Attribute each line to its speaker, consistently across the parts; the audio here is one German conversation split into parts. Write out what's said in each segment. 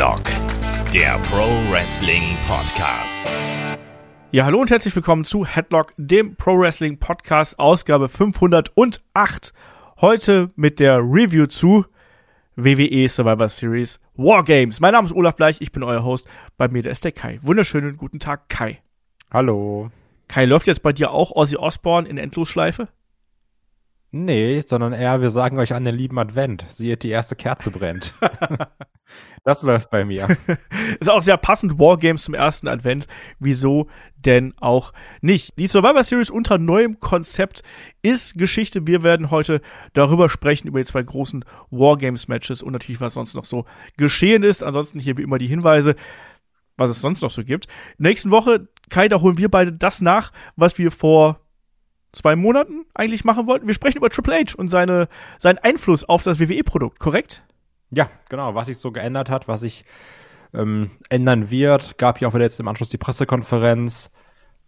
Speaker 1: Headlock, der Pro Wrestling Podcast.
Speaker 2: Ja, hallo und herzlich willkommen zu Headlock, dem Pro Wrestling Podcast, Ausgabe 508. Heute mit der Review zu WWE Survivor Series Wargames. Mein Name ist Olaf Bleich, ich bin euer Host. Bei mir der ist der Kai. Wunderschönen guten Tag, Kai.
Speaker 3: Hallo.
Speaker 2: Kai, läuft jetzt bei dir auch Ozzy Osbourne in Endlosschleife?
Speaker 3: Nee, sondern eher, wir sagen euch an den lieben Advent. Sieht, die erste Kerze brennt. das läuft bei mir.
Speaker 2: Ist auch sehr passend, Wargames zum ersten Advent. Wieso denn auch nicht? Die Survivor Series unter neuem Konzept ist Geschichte. Wir werden heute darüber sprechen, über die zwei großen Wargames-Matches und natürlich, was sonst noch so geschehen ist. Ansonsten hier wie immer die Hinweise was es sonst noch so gibt. Nächsten Woche, Kai, da holen wir beide das nach, was wir vor zwei Monaten eigentlich machen wollten. Wir sprechen über Triple H und seine, seinen Einfluss auf das WWE-Produkt, korrekt?
Speaker 3: Ja, genau, was sich so geändert hat, was sich ähm, ändern wird. Gab ja auch wieder jetzt im Anschluss die Pressekonferenz,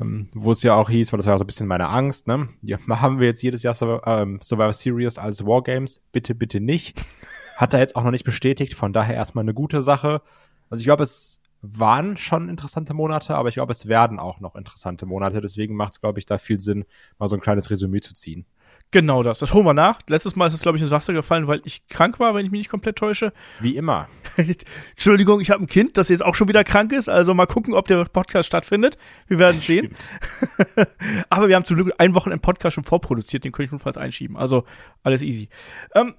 Speaker 3: ähm, wo es ja auch hieß, weil das war ja so ein bisschen meine Angst, ne? Ja, haben wir jetzt jedes Jahr Survivor, ähm, Survivor Series als Wargames? Bitte, bitte nicht. Hat er jetzt auch noch nicht bestätigt, von daher erstmal eine gute Sache. Also ich glaube, es waren schon interessante Monate, aber ich glaube, es werden auch noch interessante Monate. Deswegen macht es, glaube ich, da viel Sinn, mal so ein kleines Resümee zu ziehen.
Speaker 2: Genau das. Das holen wir nach. Letztes Mal ist es, glaube ich, ins Wasser gefallen, weil ich krank war, wenn ich mich nicht komplett täusche.
Speaker 3: Wie immer.
Speaker 2: Entschuldigung, ich habe ein Kind, das jetzt auch schon wieder krank ist. Also mal gucken, ob der Podcast stattfindet. Wir werden sehen. Aber wir haben zum Glück ein Wochen einen Podcast schon vorproduziert. Den könnte ich notfalls einschieben. Also alles easy. Ähm,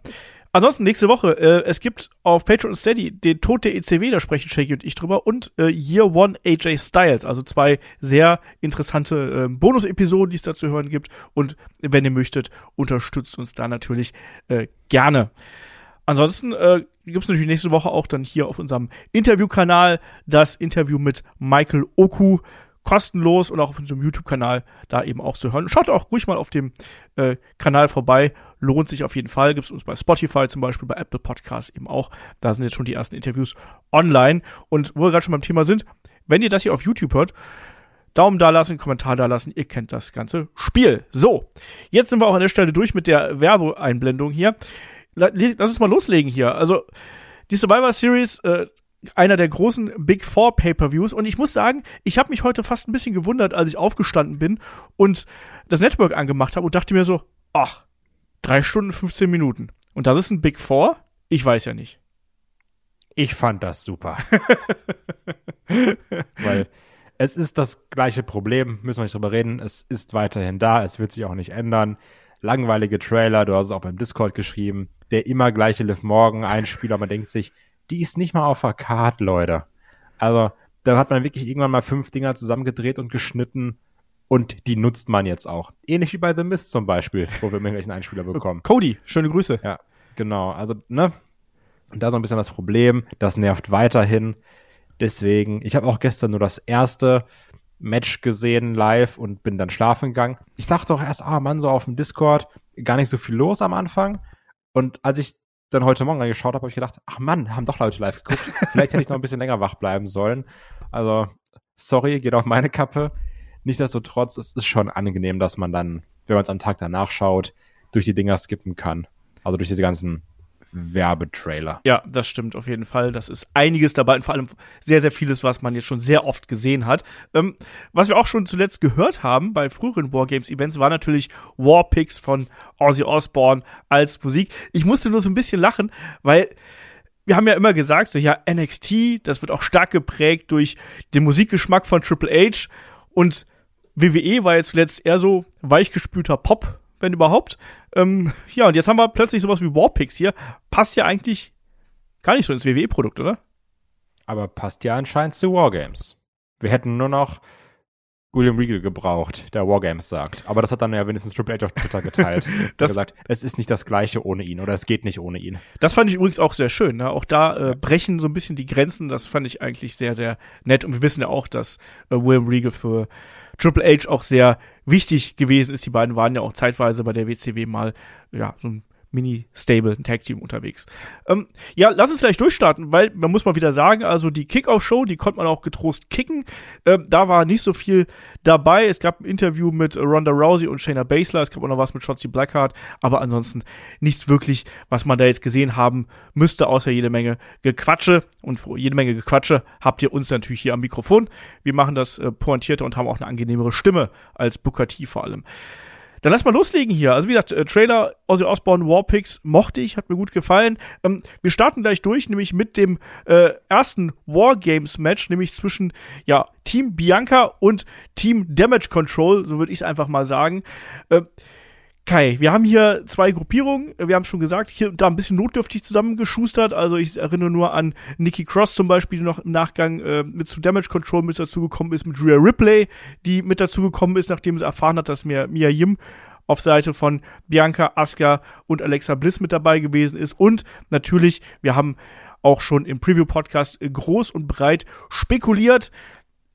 Speaker 2: Ansonsten nächste Woche, äh, es gibt auf Patreon Steady den Tod der ECW, da sprechen Shaggy und ich drüber, und äh, Year One AJ Styles, also zwei sehr interessante äh, Bonus-Episoden, die es da zu hören gibt. Und wenn ihr möchtet, unterstützt uns da natürlich äh, gerne. Ansonsten äh, gibt es natürlich nächste Woche auch dann hier auf unserem Interviewkanal das Interview mit Michael Oku kostenlos und auch auf unserem YouTube-Kanal da eben auch zu hören. Schaut auch ruhig mal auf dem äh, Kanal vorbei. Lohnt sich auf jeden Fall. Gibt es uns bei Spotify zum Beispiel, bei Apple Podcasts eben auch. Da sind jetzt schon die ersten Interviews online. Und wo wir gerade schon beim Thema sind, wenn ihr das hier auf YouTube hört, Daumen da lassen, Kommentar da lassen, ihr kennt das ganze Spiel. So, jetzt sind wir auch an der Stelle durch mit der Werbeeinblendung hier. Lass uns mal loslegen hier. Also, die Survivor Series äh, einer der großen Big Four Pay-per-Views. Und ich muss sagen, ich habe mich heute fast ein bisschen gewundert, als ich aufgestanden bin und das Network angemacht habe und dachte mir so, ach, drei Stunden 15 Minuten. Und das ist ein Big Four? Ich weiß ja nicht.
Speaker 3: Ich fand das super. Weil es ist das gleiche Problem, müssen wir nicht drüber reden. Es ist weiterhin da, es wird sich auch nicht ändern. Langweilige Trailer, du hast es auch beim Discord geschrieben. Der immer gleiche Liv Morgan Einspieler, man denkt sich, die ist nicht mal auf der Karte, Leute. Also, da hat man wirklich irgendwann mal fünf Dinger zusammengedreht und geschnitten und die nutzt man jetzt auch. Ähnlich wie bei The Mist zum Beispiel, wo wir einen Einspieler bekommen.
Speaker 2: Cody, schöne Grüße.
Speaker 3: Ja, genau. Also, ne? Und da ist ein bisschen das Problem. Das nervt weiterhin. Deswegen, ich habe auch gestern nur das erste Match gesehen live und bin dann schlafen gegangen. Ich dachte auch erst, ah Mann, so auf dem Discord, gar nicht so viel los am Anfang. Und als ich dann heute Morgen reingeschaut habe, habe ich gedacht, ach Mann, haben doch Leute live geguckt. Vielleicht hätte ich noch ein bisschen länger wach bleiben sollen. Also, sorry, geht auf meine Kappe. Nichtsdestotrotz, es ist schon angenehm, dass man dann, wenn man es am Tag danach schaut, durch die Dinger skippen kann. Also durch diese ganzen Werbetrailer.
Speaker 2: Ja, das stimmt auf jeden Fall. Das ist einiges dabei und vor allem sehr, sehr vieles, was man jetzt schon sehr oft gesehen hat. Ähm, was wir auch schon zuletzt gehört haben bei früheren Wargames-Events, war natürlich Warpicks von Ozzy Osbourne als Musik. Ich musste nur so ein bisschen lachen, weil wir haben ja immer gesagt, so ja, NXT, das wird auch stark geprägt durch den Musikgeschmack von Triple H und WWE war jetzt zuletzt eher so weichgespülter Pop wenn überhaupt. Ähm, ja, und jetzt haben wir plötzlich sowas wie Warpix hier. Passt ja eigentlich gar nicht so ins WWE-Produkt, oder?
Speaker 3: Aber passt ja anscheinend zu Wargames. Wir hätten nur noch William Regal gebraucht, der Wargames sagt. Aber das hat dann ja wenigstens Triple H auf Twitter geteilt. das gesagt, es ist nicht das gleiche ohne ihn oder es geht nicht ohne ihn.
Speaker 2: Das fand ich übrigens auch sehr schön. Ne? Auch da äh, brechen so ein bisschen die Grenzen. Das fand ich eigentlich sehr, sehr nett. Und wir wissen ja auch, dass äh, William Regal für Triple H auch sehr wichtig gewesen ist. Die beiden waren ja auch zeitweise bei der WCW mal ja, so ein Mini-Stable, ein Tag-Team unterwegs. Ähm, ja, lass uns gleich durchstarten, weil man muss mal wieder sagen, also die Kickoff-Show, die konnte man auch getrost kicken. Ähm, da war nicht so viel dabei. Es gab ein Interview mit Ronda Rousey und Shayna Baszler. Es gab auch noch was mit Shotzi Blackheart. Aber ansonsten nichts wirklich, was man da jetzt gesehen haben müsste, außer jede Menge Gequatsche. Und jede Menge Gequatsche habt ihr uns natürlich hier am Mikrofon. Wir machen das äh, pointierter und haben auch eine angenehmere Stimme als Booker T vor allem. Dann lass mal loslegen hier. Also wie gesagt, äh, Trailer Ozzy Osbourne Warpix mochte ich, hat mir gut gefallen. Ähm, wir starten gleich durch, nämlich mit dem äh, ersten Wargames Match, nämlich zwischen ja Team Bianca und Team Damage Control, so würde ich es einfach mal sagen. Äh, Kai, wir haben hier zwei Gruppierungen. Wir haben schon gesagt, hier da ein bisschen notdürftig zusammengeschustert. Also ich erinnere nur an Nikki Cross zum Beispiel, die noch im Nachgang äh, mit zu Damage Control mit dazugekommen ist, mit Rhea Ripley, die mit dazugekommen ist, nachdem sie erfahren hat, dass mir Mia Yim auf Seite von Bianca, Asuka und Alexa Bliss mit dabei gewesen ist. Und natürlich, wir haben auch schon im Preview-Podcast groß und breit spekuliert.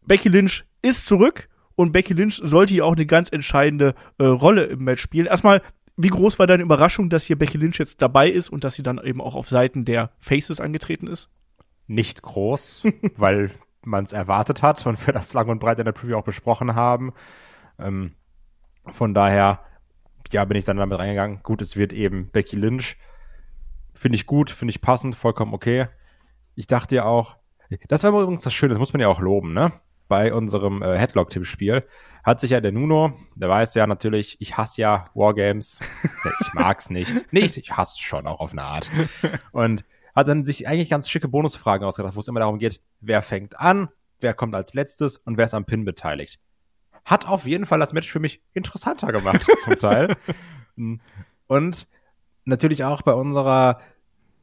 Speaker 2: Becky Lynch ist zurück und Becky Lynch sollte hier auch eine ganz entscheidende äh, Rolle im Match spielen. Erstmal, wie groß war deine Überraschung, dass hier Becky Lynch jetzt dabei ist und dass sie dann eben auch auf Seiten der Faces angetreten ist?
Speaker 3: Nicht groß, weil man es erwartet hat und wir das lang und breit in der Preview auch besprochen haben. Ähm, von daher, ja, bin ich dann damit reingegangen. Gut, es wird eben Becky Lynch. Finde ich gut, finde ich passend, vollkommen okay. Ich dachte ja auch, das war übrigens das Schöne, das muss man ja auch loben, ne? Bei unserem äh, Headlock-Tippspiel hat sich ja der Nuno, der weiß ja natürlich, ich hasse ja Wargames. ich mag's nicht. Nee, ich hasse schon auch auf eine Art. Und hat dann sich eigentlich ganz schicke Bonusfragen ausgedacht, wo es immer darum geht, wer fängt an, wer kommt als letztes und wer ist am Pin beteiligt. Hat auf jeden Fall das Match für mich interessanter gemacht, zum Teil. Und natürlich auch bei unserer,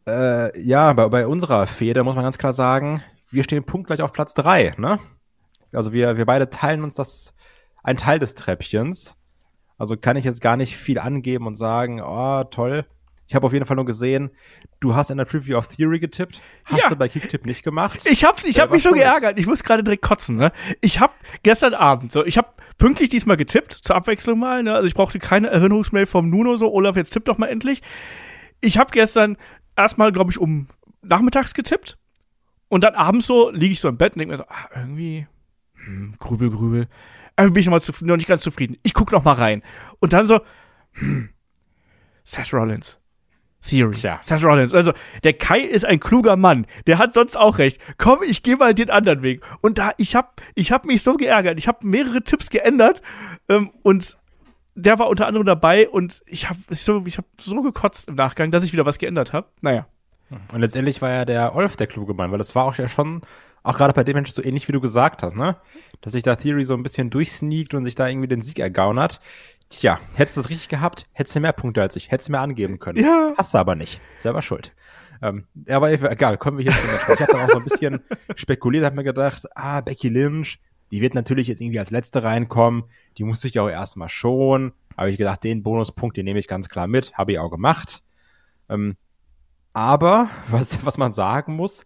Speaker 3: äh, ja, bei, bei unserer Fehde muss man ganz klar sagen, wir stehen punktgleich auf Platz drei, ne? Also wir, wir beide teilen uns das, ein Teil des Treppchens. Also kann ich jetzt gar nicht viel angeben und sagen, oh, toll. Ich habe auf jeden Fall nur gesehen, du hast in der Preview of Theory getippt, hast ja. du bei Kicktipp nicht gemacht.
Speaker 2: Ich hab's, ich hab mich schon geärgert. Ich muss gerade direkt kotzen, ne? Ich hab gestern Abend so, ich hab pünktlich diesmal getippt, zur Abwechslung mal, ne? Also ich brauchte keine Erinnerungsmail vom Nuno so, Olaf, jetzt tipp doch mal endlich. Ich hab gestern erstmal, glaube ich, um nachmittags getippt und dann abends so liege ich so im Bett und denke mir so, ah, irgendwie hm, grübel, grübel. Aber bin ich noch, mal noch nicht ganz zufrieden. Ich guck noch mal rein. Und dann so, hm, Seth Rollins. Theory. Tja. Seth Rollins. Also, der Kai ist ein kluger Mann. Der hat sonst auch recht. Komm, ich gehe mal den anderen Weg. Und da, ich hab, ich hab mich so geärgert. Ich habe mehrere Tipps geändert. Ähm, und der war unter anderem dabei. Und ich habe so, ich hab so gekotzt im Nachgang, dass ich wieder was geändert habe. Naja.
Speaker 3: Und letztendlich war ja der Olf der kluge Mann, weil das war auch ja schon auch gerade bei dem Mensch so ähnlich wie du gesagt hast, ne? Dass sich da Theory so ein bisschen durchsneakt und sich da irgendwie den Sieg ergaunert. Tja, hättest du das richtig gehabt, hättest du mehr Punkte als ich, hättest du mehr angeben können. Ja. Hast du aber nicht. Selber schuld. Ähm, aber egal, kommen wir hier zum Match. Ich habe dann auch so ein bisschen spekuliert, habe mir gedacht, ah, Becky Lynch, die wird natürlich jetzt irgendwie als Letzte reinkommen. Die muss sich ja auch erstmal schon. Habe ich gedacht, den Bonuspunkt, den nehme ich ganz klar mit. Habe ich auch gemacht. Ähm, aber, was, was man sagen muss,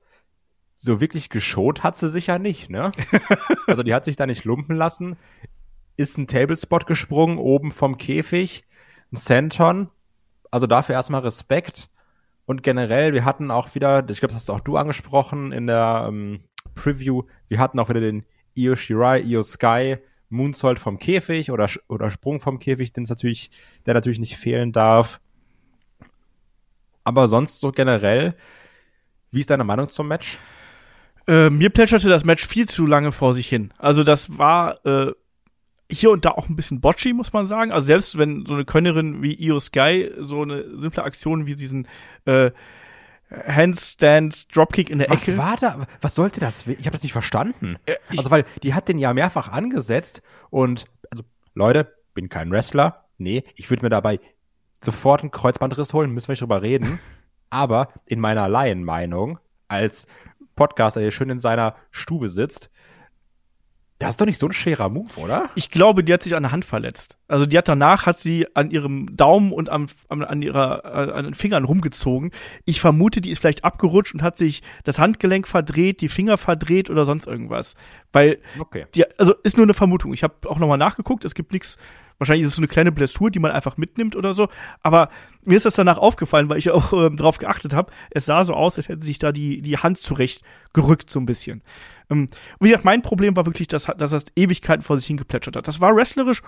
Speaker 3: so wirklich geschont hat sie sich ja nicht, ne? also die hat sich da nicht lumpen lassen, ist ein Tablespot gesprungen, oben vom Käfig, ein Senton, also dafür erstmal Respekt. Und generell, wir hatten auch wieder, ich glaube, das hast auch du angesprochen in der ähm, Preview, wir hatten auch wieder den Io Shirai, Io Sky, Moonsault vom Käfig oder, oder Sprung vom Käfig, den natürlich, der natürlich nicht fehlen darf. Aber sonst so generell, wie ist deine Meinung zum Match?
Speaker 2: Äh, mir plätscherte das Match viel zu lange vor sich hin. Also das war äh, hier und da auch ein bisschen botchy, muss man sagen. Also selbst wenn so eine Könnerin wie Io Sky so eine simple Aktion wie diesen äh, Handstand Dropkick in der
Speaker 3: was
Speaker 2: Ecke.
Speaker 3: Was war da? Was sollte das? Ich habe das nicht verstanden. Äh, also weil die hat den ja mehrfach angesetzt und also Leute, bin kein Wrestler. Nee, ich würde mir dabei sofort einen Kreuzbandriss holen, müssen wir nicht drüber reden. Aber in meiner Laienmeinung als Podcaster hier schön in seiner Stube sitzt. Das ist doch nicht so ein schwerer Move, oder?
Speaker 2: Ich glaube, die hat sich an der Hand verletzt. Also die hat danach hat sie an ihrem Daumen und am, an, an ihrer äh, an den Fingern rumgezogen. Ich vermute, die ist vielleicht abgerutscht und hat sich das Handgelenk verdreht, die Finger verdreht oder sonst irgendwas. Weil
Speaker 3: okay.
Speaker 2: die, also ist nur eine Vermutung. Ich habe auch nochmal nachgeguckt. Es gibt nichts Wahrscheinlich ist es so eine kleine Blessur, die man einfach mitnimmt oder so. Aber mir ist das danach aufgefallen, weil ich auch ähm, darauf geachtet habe. Es sah so aus, als hätte sich da die, die Hand zurecht gerückt, so ein bisschen. Ähm, wie gesagt, mein Problem war wirklich, dass, dass das Ewigkeiten vor sich hingeplätschert hat. Das war wrestlerisch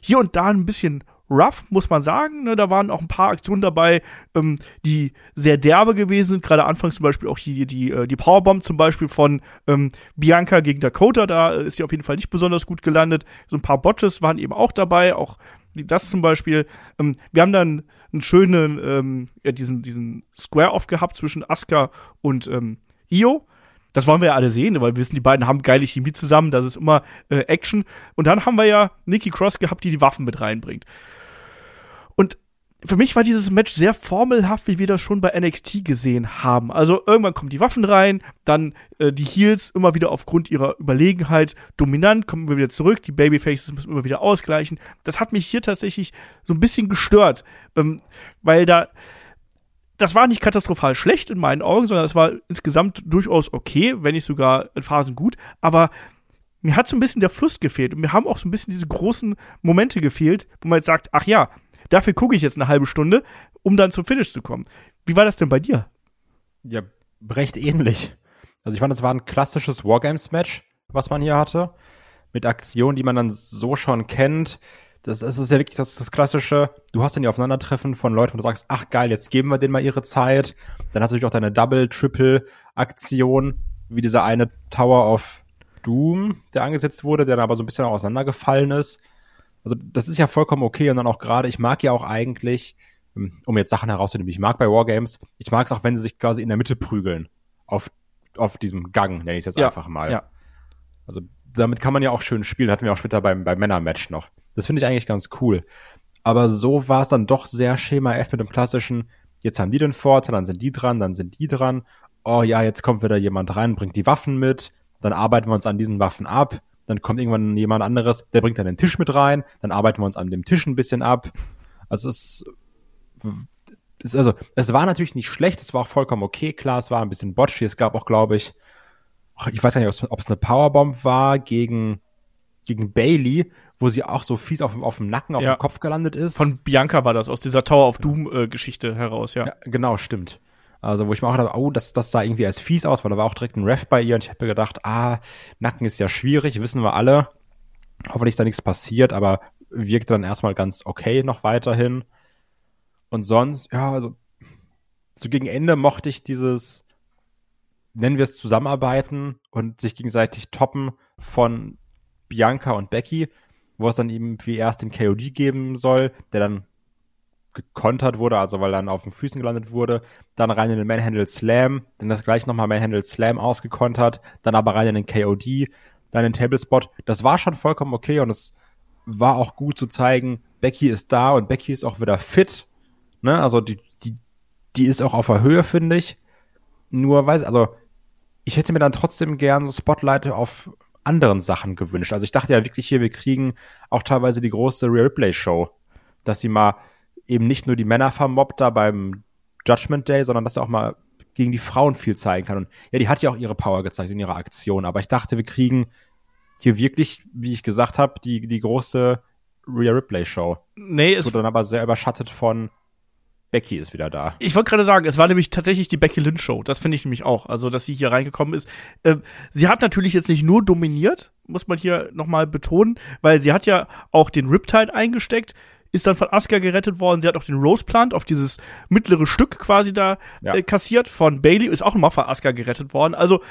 Speaker 2: hier und da ein bisschen rough, muss man sagen. Ne, da waren auch ein paar Aktionen dabei, ähm, die sehr derbe gewesen sind. Gerade anfangs zum Beispiel auch die, die, äh, die Powerbomb zum Beispiel von ähm, Bianca gegen Dakota. Da ist sie auf jeden Fall nicht besonders gut gelandet. So ein paar Botches waren eben auch dabei. Auch das zum Beispiel. Ähm, wir haben dann einen schönen, ähm, ja, diesen, diesen Square-Off gehabt zwischen Asuka und ähm, Io. Das wollen wir ja alle sehen, weil wir wissen, die beiden haben geile Chemie zusammen, das ist immer äh, Action. Und dann haben wir ja Nikki Cross gehabt, die die Waffen mit reinbringt. Und für mich war dieses Match sehr formelhaft, wie wir das schon bei NXT gesehen haben. Also irgendwann kommen die Waffen rein, dann äh, die Heels immer wieder aufgrund ihrer Überlegenheit dominant, kommen wir wieder zurück, die Babyfaces müssen immer wieder ausgleichen. Das hat mich hier tatsächlich so ein bisschen gestört, ähm, weil da das war nicht katastrophal schlecht in meinen Augen, sondern es war insgesamt durchaus okay, wenn nicht sogar in Phasen gut, aber mir hat so ein bisschen der Fluss gefehlt und mir haben auch so ein bisschen diese großen Momente gefehlt, wo man jetzt sagt, ach ja, Dafür gucke ich jetzt eine halbe Stunde, um dann zum Finish zu kommen. Wie war das denn bei dir?
Speaker 3: Ja, recht ähnlich. Also ich fand, es war ein klassisches Wargames-Match, was man hier hatte. Mit Aktionen, die man dann so schon kennt. Das, das ist ja wirklich das, das klassische, du hast dann die Aufeinandertreffen von Leuten, wo du sagst, ach geil, jetzt geben wir denen mal ihre Zeit. Dann hast du natürlich auch deine Double, Triple Aktion, wie dieser eine Tower of Doom, der angesetzt wurde, der dann aber so ein bisschen auseinandergefallen ist. Also das ist ja vollkommen okay und dann auch gerade, ich mag ja auch eigentlich, ähm, um jetzt Sachen herauszunehmen, ich mag bei Wargames, ich mag es auch, wenn sie sich quasi in der Mitte prügeln. Auf, auf diesem Gang, nenne ich es jetzt ja, einfach mal. Ja. Also damit kann man ja auch schön spielen, hatten wir auch später beim, beim Männermatch noch. Das finde ich eigentlich ganz cool. Aber so war es dann doch sehr Schema F mit dem klassischen, jetzt haben die den Vorteil, dann sind die dran, dann sind die dran. Oh ja, jetzt kommt wieder jemand rein, bringt die Waffen mit, dann arbeiten wir uns an diesen Waffen ab dann kommt irgendwann jemand anderes, der bringt dann den Tisch mit rein, dann arbeiten wir uns an dem Tisch ein bisschen ab. Also es ist, also, es war natürlich nicht schlecht, es war auch vollkommen okay, klar, es war ein bisschen botchy, es gab auch, glaube ich, ich weiß gar nicht, ob es eine Powerbomb war gegen, gegen Bailey, wo sie auch so fies auf, auf dem Nacken, auf ja. dem Kopf gelandet ist.
Speaker 2: Von Bianca war das, aus dieser Tower of Doom äh, Geschichte heraus, ja. ja.
Speaker 3: Genau, stimmt. Also, wo ich mir auch dachte, oh, das, das sah irgendwie als fies aus, weil da war auch direkt ein Ref bei ihr und ich habe mir gedacht, ah, Nacken ist ja schwierig, wissen wir alle. Hoffentlich ist da nichts passiert, aber wirkt dann erstmal ganz okay noch weiterhin. Und sonst, ja, also, so gegen Ende mochte ich dieses, nennen wir es Zusammenarbeiten und sich gegenseitig toppen von Bianca und Becky, wo es dann eben wie erst den KOD geben soll, der dann gekontert wurde, also weil dann auf den Füßen gelandet wurde, dann rein in den Manhandle Slam, dann das gleich nochmal Manhandle Slam ausgekontert, dann aber rein in den KOD, dann in den Tablespot. Das war schon vollkommen okay und es war auch gut zu zeigen, Becky ist da und Becky ist auch wieder fit. Ne? Also die, die, die ist auch auf der Höhe, finde ich. Nur weiß, also ich hätte mir dann trotzdem gern so Spotlight auf anderen Sachen gewünscht. Also ich dachte ja wirklich hier, wir kriegen auch teilweise die große Real Replay Show, dass sie mal eben nicht nur die Männer vermobbt da beim Judgment Day, sondern dass er auch mal gegen die Frauen viel zeigen kann. Und ja, die hat ja auch ihre Power gezeigt in ihrer Aktion. Aber ich dachte, wir kriegen hier wirklich, wie ich gesagt habe, die, die große Rhea Ripley Show. Nee, es wurde dann aber sehr überschattet von Becky ist wieder da.
Speaker 2: Ich wollte gerade sagen, es war nämlich tatsächlich die Becky Lynch Show. Das finde ich nämlich auch. Also, dass sie hier reingekommen ist. Äh, sie hat natürlich jetzt nicht nur dominiert, muss man hier nochmal betonen, weil sie hat ja auch den Riptide eingesteckt ist dann von Asuka gerettet worden. Sie hat auch den Rose Plant auf dieses mittlere Stück quasi da ja. äh, kassiert. Von Bailey ist auch nochmal von Asuka gerettet worden. Also,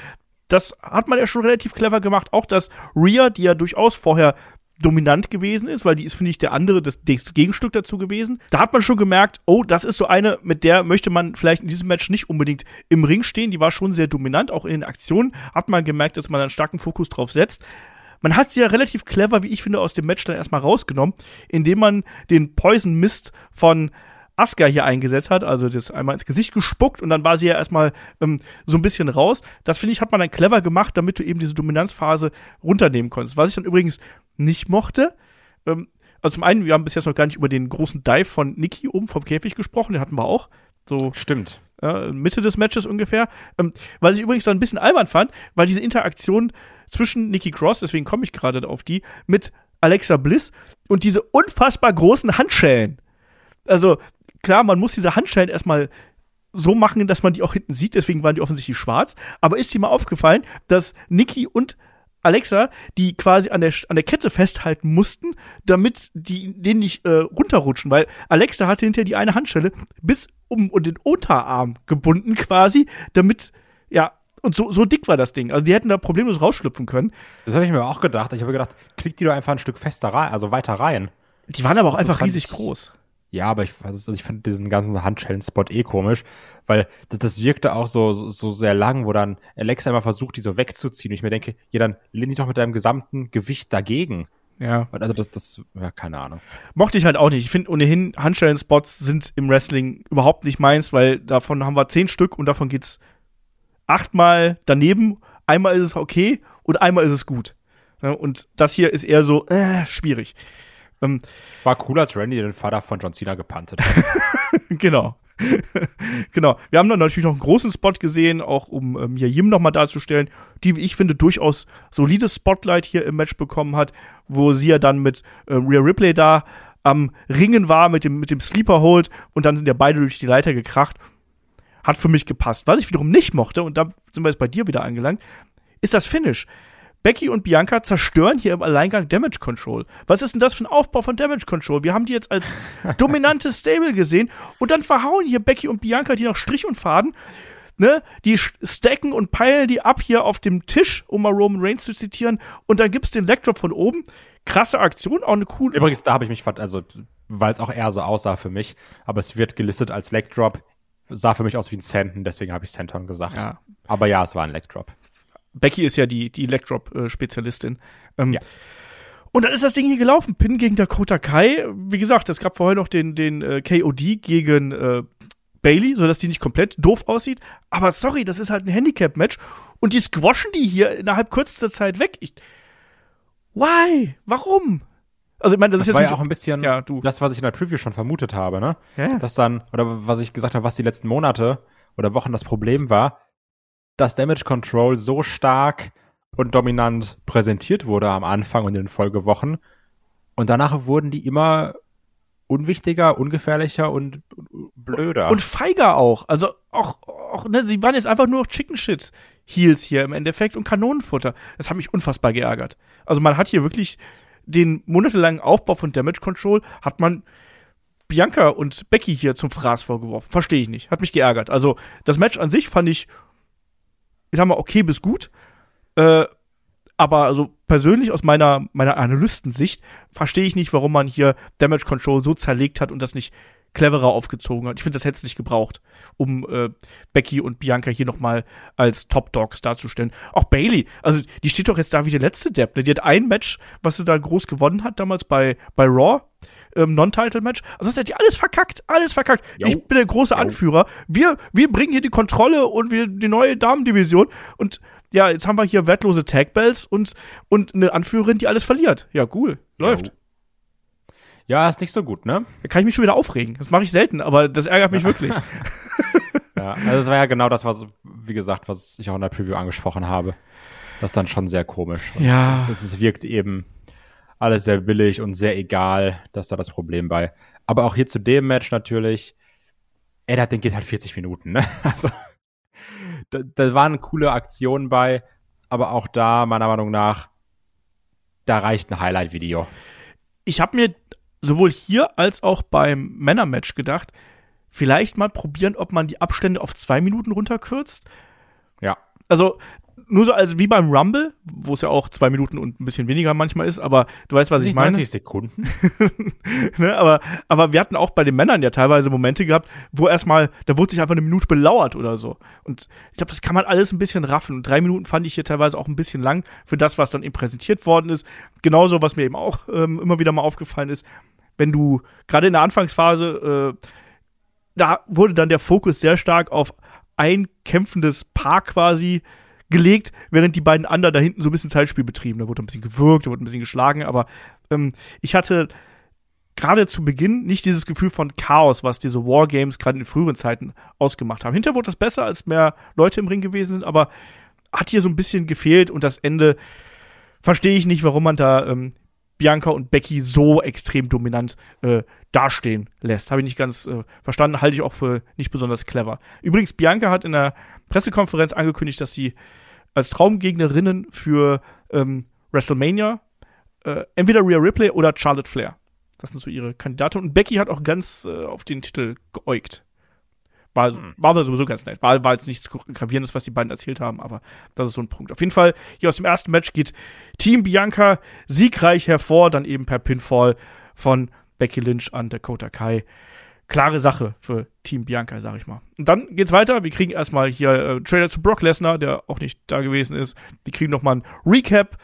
Speaker 2: das hat man ja schon relativ clever gemacht. Auch dass Rhea, die ja durchaus vorher dominant gewesen ist, weil die ist, finde ich, der andere, das, das, Gegenstück dazu gewesen. Da hat man schon gemerkt, oh, das ist so eine, mit der möchte man vielleicht in diesem Match nicht unbedingt im Ring stehen. Die war schon sehr dominant, auch in den Aktionen hat man gemerkt, dass man einen starken Fokus drauf setzt. Man hat sie ja relativ clever, wie ich finde, aus dem Match dann erstmal rausgenommen, indem man den Poison Mist von Asuka hier eingesetzt hat, also das einmal ins Gesicht gespuckt und dann war sie ja erstmal ähm, so ein bisschen raus. Das finde ich, hat man dann clever gemacht, damit du eben diese Dominanzphase runternehmen konntest. Was ich dann übrigens nicht mochte, ähm, also zum einen, wir haben bis jetzt noch gar nicht über den großen Dive von Nikki oben vom Käfig gesprochen, den hatten wir auch. So
Speaker 3: Stimmt.
Speaker 2: Äh, Mitte des Matches ungefähr. Ähm, was ich übrigens dann ein bisschen albern fand, weil diese Interaktion zwischen Nikki Cross, deswegen komme ich gerade auf die, mit Alexa Bliss, und diese unfassbar großen Handschellen. Also, klar, man muss diese Handschellen erstmal so machen, dass man die auch hinten sieht, deswegen waren die offensichtlich schwarz. Aber ist dir mal aufgefallen, dass Niki und Alexa, die quasi an der, an der Kette festhalten mussten, damit die denen nicht äh, runterrutschen, weil Alexa hatte hinterher die eine Handschelle bis um und den Unterarm gebunden quasi, damit, ja, und so, so dick war das Ding. Also die hätten da problemlos rausschlüpfen können.
Speaker 3: Das habe ich mir auch gedacht. Ich habe gedacht, klick die doch einfach ein Stück fester rein, also weiter rein.
Speaker 2: Die waren aber auch
Speaker 3: Das
Speaker 2: einfach
Speaker 3: fand
Speaker 2: riesig groß.
Speaker 3: Ja, aber ich, also ich finde diesen ganzen Handschellen-Spot eh komisch, weil das, das wirkte auch so, so, so sehr lang, wo dann Alexa immer versucht, die so wegzuziehen. Und ich mir denke, ja, dann lehn dich doch mit deinem gesamten Gewicht dagegen.
Speaker 2: Ja.
Speaker 3: Also das, das, ja, keine Ahnung.
Speaker 2: Mochte ich halt auch nicht. Ich finde ohnehin, Handschellen-Spots sind im Wrestling überhaupt nicht meins, weil davon haben wir zehn Stück und davon geht's achtmal daneben. Einmal ist es okay und einmal ist es gut. Ja, und das hier ist eher so, äh, schwierig. Ähm,
Speaker 3: War cool, als Randy den Vater von John Cena gepantet hat.
Speaker 2: genau. genau. Wir haben dann natürlich noch einen großen Spot gesehen, auch um ähm, hier Jim nochmal darzustellen, die, wie ich finde, durchaus solides Spotlight hier im Match bekommen hat, wo sie ja dann mit äh, Rhea Ripley da am Ringen war mit dem, mit dem Sleeper Hold und dann sind ja beide durch die Leiter gekracht. Hat für mich gepasst. Was ich wiederum nicht mochte, und da sind wir jetzt bei dir wieder angelangt, ist das Finish. Becky und Bianca zerstören hier im Alleingang Damage Control. Was ist denn das für ein Aufbau von Damage Control? Wir haben die jetzt als dominantes Stable gesehen und dann verhauen hier Becky und Bianca die nach Strich und Faden. Ne, die stacken und peilen die ab hier auf dem Tisch, um mal Roman Reigns zu zitieren. Und dann gibt's den Leg Drop von oben. Krasse Aktion, auch eine coole.
Speaker 3: Übrigens, da habe ich mich, also, weil es auch eher so aussah für mich, aber es wird gelistet als Leg Drop, sah für mich aus wie ein Senton, deswegen habe ich Senton gesagt.
Speaker 2: Ja.
Speaker 3: Aber ja, es war ein Leg Drop.
Speaker 2: Becky ist ja die, die Leg Drop äh, Spezialistin. Ähm,
Speaker 3: Ja.
Speaker 2: Und dann ist das Ding hier gelaufen. Pin gegen Dakota Kai. Wie gesagt, es gab vorher noch den, den äh, KOD gegen äh, Bailey, sodass die nicht komplett doof aussieht. Aber sorry, das ist halt ein Handicap-Match. Und die squashen die hier innerhalb kürzester Zeit weg. Ich, why? Warum? Also, ich meine, das,
Speaker 3: Das
Speaker 2: ist
Speaker 3: war
Speaker 2: jetzt
Speaker 3: ja auch ein bisschen
Speaker 2: Ja, du.
Speaker 3: das, was ich in der Preview schon vermutet habe, ne?
Speaker 2: Ja.
Speaker 3: Dass dann, oder was ich gesagt habe, was die letzten Monate oder Wochen das Problem war, dass Damage Control so stark und dominant präsentiert wurde am Anfang und in den Folgewochen. Und danach wurden die immer unwichtiger, ungefährlicher und blöder.
Speaker 2: Und feiger auch. Also auch, auch ne, sie waren jetzt einfach nur noch Chicken Shit Heels hier im Endeffekt und Kanonenfutter. Das hat mich unfassbar geärgert. Also man hat hier wirklich den monatelangen Aufbau von Damage Control hat man Bianca und Becky hier zum Fraß vorgeworfen. Verstehe ich nicht. Hat mich geärgert. Also das Match an sich fand ich, ich sag mal, okay bis gut. Äh, aber also persönlich aus meiner, meiner Analystensicht verstehe ich nicht, warum man hier Damage Control so zerlegt hat und das nicht cleverer aufgezogen hat. Ich finde, das hätte es nicht gebraucht, um äh, Becky und Bianca hier nochmal als Top Dogs darzustellen. Auch Bailey, also die steht doch jetzt da wie der letzte Depp. Ne? Die hat ein Match, was sie da groß gewonnen hat, damals bei, bei Raw, ähm, Non-Title-Match. Also das hat die alles verkackt, alles verkackt.
Speaker 3: Jo.
Speaker 2: Ich bin der große
Speaker 3: Jo.
Speaker 2: Anführer. Wir, wir bringen hier die Kontrolle und wir die neue Damendivision und ja, jetzt haben wir hier wertlose Tag Bells und, und eine Anführerin, die alles verliert. Ja, cool. Läuft.
Speaker 3: Jo. Ja, ist nicht so gut, ne?
Speaker 2: Da kann ich mich schon wieder aufregen. Das mache ich selten, aber das ärgert mich wirklich.
Speaker 3: Ja, also das war ja genau das, was, wie gesagt, was ich auch in der Preview angesprochen habe. Das ist dann schon sehr komisch.
Speaker 2: Ja.
Speaker 3: Es, es wirkt eben alles sehr billig und sehr egal. Das ist da das Problem bei. Aber auch hier zu dem Match natürlich, ey, das Ding geht halt 40 Minuten, ne? Also, da, da waren coole Aktionen bei, aber auch da, meiner Meinung nach, da reicht ein Highlight-Video.
Speaker 2: ich habe mir sowohl hier als auch beim Männermatch gedacht, vielleicht mal probieren, ob man die Abstände auf zwei Minuten runterkürzt.
Speaker 3: Ja.
Speaker 2: Also nur so also wie beim Rumble, wo es ja auch zwei Minuten und ein bisschen weniger manchmal ist, aber du weißt, was ich meine.
Speaker 3: 90 Sekunden.
Speaker 2: ne, aber, aber wir hatten auch bei den Männern ja teilweise Momente gehabt, wo erstmal, da wurde sich einfach eine Minute belauert oder so. Und ich glaube, das kann man alles ein bisschen raffen. Und drei Minuten fand ich hier teilweise auch ein bisschen lang für das, was dann eben präsentiert worden ist. Genauso, was mir eben auch ähm, immer wieder mal aufgefallen ist, wenn du gerade in der Anfangsphase, äh, da wurde dann der Fokus sehr stark auf ein kämpfendes Paar quasi gelegt, während die beiden anderen da hinten so ein bisschen Zeitspiel betrieben. Da wurde ein bisschen gewürgt, da wurde ein bisschen geschlagen, aber ähm, ich hatte gerade zu Beginn nicht dieses Gefühl von Chaos, was diese Wargames gerade in früheren Zeiten ausgemacht haben. Hinterher wurde das besser, als mehr Leute im Ring gewesen sind, aber hat hier so ein bisschen gefehlt und das Ende verstehe ich nicht, warum man da ähm, Bianca und Becky so extrem dominant äh, dastehen lässt. Habe ich nicht ganz äh, verstanden, halte ich auch für nicht besonders clever. Übrigens, Bianca hat in der Pressekonferenz angekündigt, dass sie als Traumgegnerinnen für ähm, WrestleMania äh, entweder Rhea Ripley oder Charlotte Flair. Das sind so ihre Kandidaten. Und Becky hat auch ganz äh, auf den Titel geäugt. War,
Speaker 3: Hm.
Speaker 2: war aber sowieso ganz nett. War, war jetzt nichts Gravierendes, was die beiden erzählt haben, aber das ist so ein Punkt. Auf jeden Fall, hier aus dem ersten Match geht Team Bianca siegreich hervor, dann eben per Pinfall von Becky Lynch an Dakota Kai. Klare Sache für Team Bianca, sag ich mal. Und dann geht's weiter. Wir kriegen erstmal hier äh, Trailer zu Brock Lesnar, der auch nicht da gewesen ist. Wir kriegen nochmal ein Recap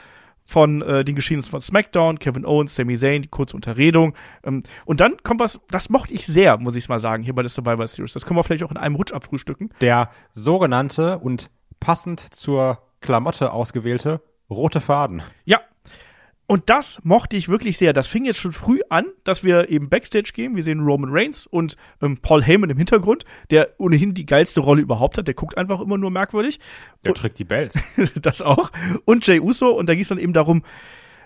Speaker 2: von äh, den Geschehnissen von SmackDown, Kevin Owens, Sami Zayn, die kurze Unterredung. Ähm, und dann kommt was, das mochte ich sehr, muss ich mal sagen, hier bei der Survivor Series. Das können wir vielleicht auch in einem Rutsch abfrühstücken.
Speaker 3: Der sogenannte und passend zur Klamotte ausgewählte rote Faden.
Speaker 2: Ja. Und das mochte ich wirklich sehr. Das fing jetzt schon früh an, dass wir eben Backstage gehen. Wir sehen Roman Reigns und ähm, Paul Heyman im Hintergrund, der ohnehin die geilste Rolle überhaupt hat. Der guckt einfach immer nur merkwürdig.
Speaker 3: Der trägt die Bells.
Speaker 2: das auch. Und Jay Uso. Und da ging es dann eben darum,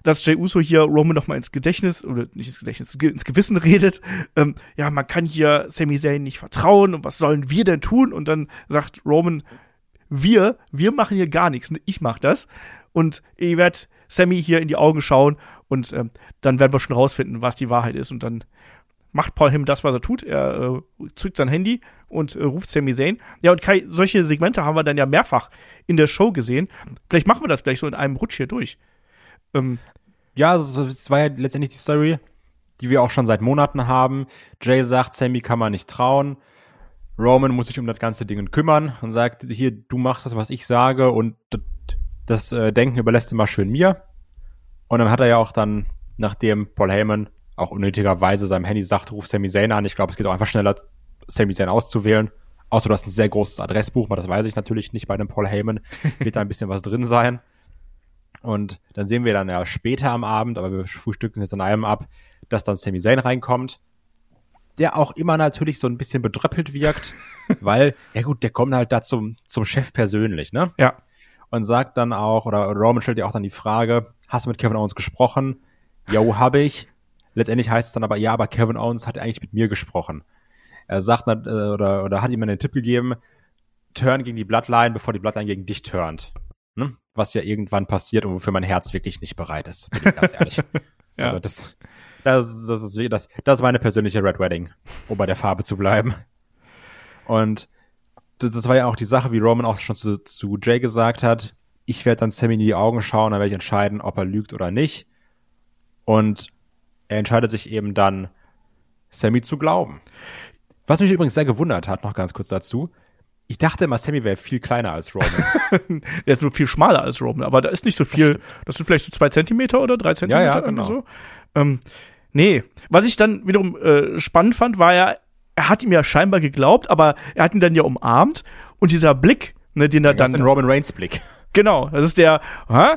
Speaker 2: dass Jay Uso hier Roman noch mal ins Gedächtnis, oder nicht ins Gedächtnis, ins Gewissen redet. Ähm, ja, man kann hier Sami Zayn nicht vertrauen. Und was sollen wir denn tun? Und dann sagt Roman, wir, wir machen hier gar nichts. Ich mach das. Und ich werde Sammy hier in die Augen schauen und ähm, dann werden wir schon rausfinden, was die Wahrheit ist. Und dann macht Paul Heyman das, was er tut. Er äh, zückt sein Handy und äh, ruft Sami Zayn. Ja, und Kai, solche Segmente haben wir dann ja mehrfach in der Show gesehen. Vielleicht machen wir das gleich so in einem Rutsch hier durch. Ähm,
Speaker 3: Ja, es war ja letztendlich die Story, die wir auch schon seit Monaten haben. Jay sagt, Sammy kann man nicht trauen. Roman muss sich um das ganze Ding kümmern und sagt, hier, du machst das, was ich sage und das, äh, Denken überlässt immer schön mir. Und dann hat er ja auch dann, nachdem Paul Heyman auch unnötigerweise seinem Handy sagt, ruf Sami Zayn an. Ich glaube, es geht auch einfach schneller, Sami Zayn auszuwählen. Außer du hast ein sehr großes Adressbuch, aber das weiß ich natürlich nicht bei dem Paul Heyman. Wird da ein bisschen was drin sein. Und dann sehen wir dann ja später am Abend, aber wir frühstücken jetzt an einem ab, dass dann Sami Zayn reinkommt, der auch immer natürlich so ein bisschen bedröppelt wirkt, weil, ja gut, der kommt halt da zum, zum Chef persönlich, ne?
Speaker 2: ja.
Speaker 3: Und sagt dann auch, oder Roman stellt ja auch dann die Frage, hast du mit Kevin Owens gesprochen? Jo, habe ich. Letztendlich heißt es dann aber, ja, aber Kevin Owens hat eigentlich mit mir gesprochen. Er sagt, dann, äh, oder, oder hat ihm einen Tipp gegeben, turn gegen die Bloodline, bevor die Bloodline gegen dich turnt. Ne? Was ja irgendwann passiert und wofür mein Herz wirklich nicht bereit ist, bin ich ganz ehrlich.
Speaker 2: Ja.
Speaker 3: Also das, das, das, ist, das, das ist meine persönliche Red Wedding, um bei der Farbe zu bleiben. Und das, das war ja auch die Sache, wie Roman auch schon zu, zu Jay gesagt hat. Ich werde dann Sammy in die Augen schauen, dann werde ich entscheiden, ob er lügt oder nicht. Und er entscheidet sich eben dann, Sammy zu glauben. Was mich übrigens sehr gewundert hat, noch ganz kurz dazu. Ich dachte immer, Sammy wäre viel kleiner als Roman.
Speaker 2: Der ist nur viel schmaler als Roman, aber da ist nicht so viel. Das, sind vielleicht so zwei Zentimeter oder drei Zentimeter.
Speaker 3: ja,
Speaker 2: irgendwie
Speaker 3: genau.
Speaker 2: so. Ähm, nee, was ich dann wiederum äh, spannend fand, war ja, er hat ihm ja scheinbar geglaubt, aber er hat ihn dann ja umarmt und dieser Blick, ne, den er
Speaker 3: Das ist
Speaker 2: dann
Speaker 3: ein Roman Reigns Blick.
Speaker 2: Genau, das ist der, hä?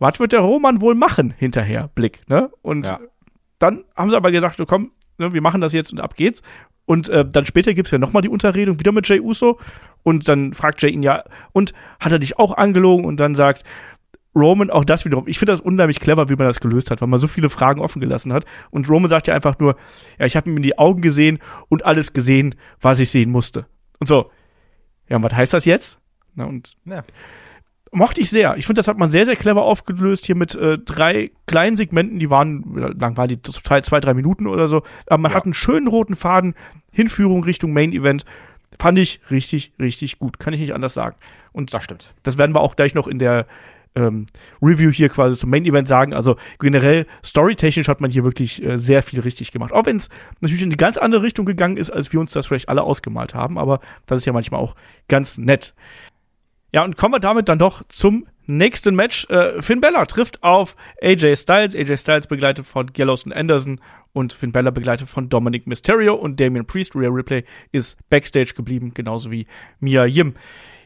Speaker 2: Was wird der Roman wohl machen hinterher? Blick, ne? Und
Speaker 3: Ja.
Speaker 2: dann haben sie aber gesagt, so, komm, ne, wir machen das jetzt und ab geht's. Und äh, dann später gibt's ja nochmal die Unterredung, wieder mit Jay Uso. Und dann fragt Jay ihn ja, und hat er dich auch angelogen? Und dann sagt Roman auch das wiederum. Ich finde das unheimlich clever, wie man das gelöst hat, weil man so viele Fragen offen gelassen hat. Und Roman sagt ja einfach nur, ja, ich habe ihm in die Augen gesehen und alles gesehen, was ich sehen musste. Und so, ja, und was heißt das jetzt? Na, und
Speaker 3: Ja.
Speaker 2: mochte ich sehr. Ich finde, das hat man sehr, sehr clever aufgelöst hier mit äh, drei kleinen Segmenten, die waren, lang waren die, zwei, zwei, drei Minuten oder so. Aber man
Speaker 3: Ja.
Speaker 2: hat einen schönen roten Faden, Hinführung Richtung Main Event. Fand ich richtig, richtig gut. Kann ich nicht anders sagen. Und
Speaker 3: Das stimmt.
Speaker 2: das werden wir auch gleich noch in der ähm, Review hier quasi zum Main Event sagen. Also generell storytechnisch hat man hier wirklich äh, sehr viel richtig gemacht. Auch wenn es natürlich in eine ganz andere Richtung gegangen ist, als wir uns das vielleicht alle ausgemalt haben. Aber das ist ja manchmal auch ganz nett. Ja, und kommen wir damit dann doch zum nächsten Match. Äh, Finn Bella trifft auf AJ Styles. AJ Styles begleitet von Gallows und Anderson und Finn Bella begleitet von Dominic Mysterio und Damian Priest. Rhea Ripley ist Backstage geblieben, genauso wie Mia Yim.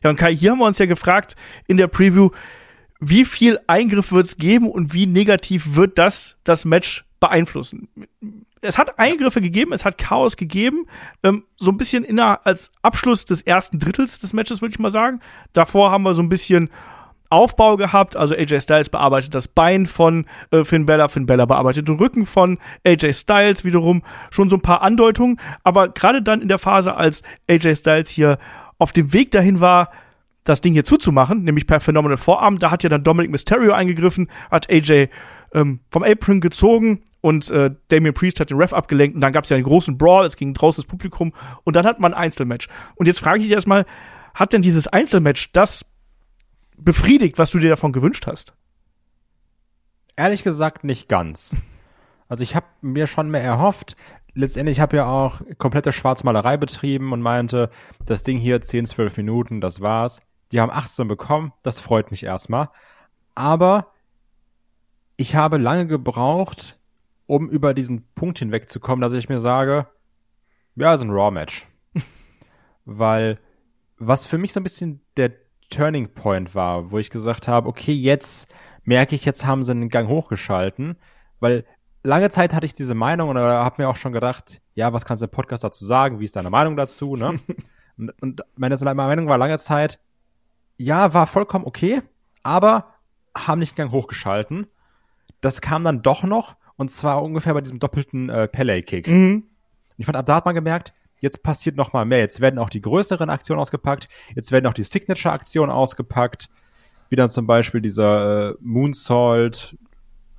Speaker 2: Ja, und Kai, hier haben wir uns ja gefragt in der Preview, wie viel Eingriff wird es geben und wie negativ wird das das Match beeinflussen? Es hat Eingriffe gegeben, es hat Chaos gegeben, ähm, so ein bisschen inner als Abschluss des ersten Drittels des Matches, würde ich mal sagen. Davor haben wir so ein bisschen Aufbau gehabt. Also AJ Styles bearbeitet das Bein von äh, Finn Bella, Finn Bella bearbeitet den Rücken von AJ Styles wiederum. Schon so ein paar Andeutungen. Aber gerade dann in der Phase, als AJ Styles hier auf dem Weg dahin war, das Ding hier zuzumachen, nämlich per Phenomenal Vorarm, da hat ja dann Dominic Mysterio eingegriffen, hat AJ ähm, vom Apron gezogen und äh, Damian Priest hat den Ref abgelenkt und dann gab es ja einen großen Brawl, es ging draußen das Publikum und dann hat man ein Einzelmatch. Und jetzt frage ich dich erstmal, hat denn dieses Einzelmatch das befriedigt, was du dir davon gewünscht hast?
Speaker 3: Ehrlich gesagt nicht ganz. Also ich habe mir schon mehr erhofft. Letztendlich habe ja auch komplette Schwarzmalerei betrieben und meinte, das Ding hier 10, 12 Minuten, das war's. Die haben 18 bekommen, das freut mich erstmal. Aber ich habe lange gebraucht, um über diesen Punkt hinwegzukommen, dass ich mir sage, ja, ist ein Raw-Match. Weil was für mich so ein bisschen der Turning Point war, wo ich gesagt habe, okay, jetzt merke ich, jetzt haben sie einen Gang hochgeschalten, weil lange Zeit hatte ich diese Meinung und habe mir auch schon gedacht, ja, was kannst du im Podcast dazu sagen? Wie ist deine Meinung dazu? Ne? und, und meine Meinung war lange Zeit, ja, war vollkommen okay, aber haben nicht Gang hochgeschalten. Das kam dann doch noch und zwar ungefähr bei diesem doppelten äh, Pele-Kick. Mhm. Ich fand, ab da hat man gemerkt, jetzt passiert noch mal mehr. Jetzt werden auch die größeren Aktionen ausgepackt. Jetzt werden auch die Signature-Aktionen ausgepackt. Wie dann zum Beispiel dieser äh, Moonsault,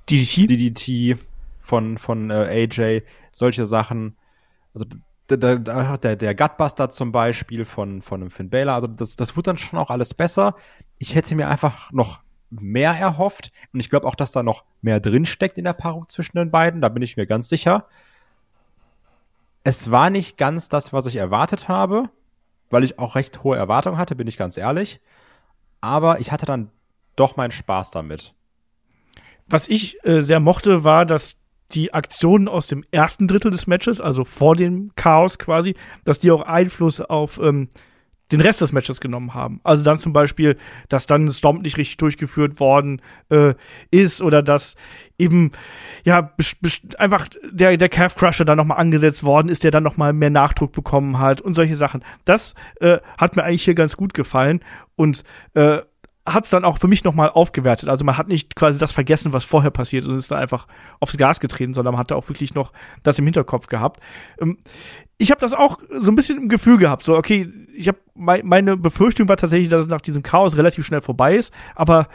Speaker 3: DDT, DDT von, von äh, AJ, solche Sachen. Also der, der, der, Gutbuster zum Beispiel von, von einem Finn Balor. Also das, das wird dann schon auch alles besser. Ich hätte mir einfach noch mehr erhofft. Und ich glaube auch, dass da noch mehr drin steckt in der Paarung zwischen den beiden. Da bin ich mir ganz sicher es war nicht ganz das, was ich erwartet habe, weil ich auch recht hohe Erwartungen hatte, bin ich ganz ehrlich. Aber ich hatte dann doch meinen Spaß damit.
Speaker 2: Was ich äh, sehr mochte, war, dass die Aktionen aus dem ersten Drittel des Matches, also vor dem Chaos quasi, dass die auch Einfluss auf ähm, den Rest des Matches genommen haben. Also dann zum Beispiel, dass dann Stomp nicht richtig durchgeführt worden äh, ist oder dass eben ja einfach der der Calf Crusher dann nochmal angesetzt worden ist, der dann nochmal mehr Nachdruck bekommen hat und solche Sachen. Das äh, hat mir eigentlich hier ganz gut gefallen und äh, hat es dann auch für mich nochmal aufgewertet. Also man hat nicht quasi das vergessen, was vorher passiert und ist da einfach aufs Gas getreten, sondern man hat da auch wirklich noch das im Hinterkopf gehabt. Ähm, ich habe das auch so ein bisschen im Gefühl gehabt, so okay, ich habe meine Befürchtung war tatsächlich, dass es nach diesem Chaos relativ schnell vorbei ist, aber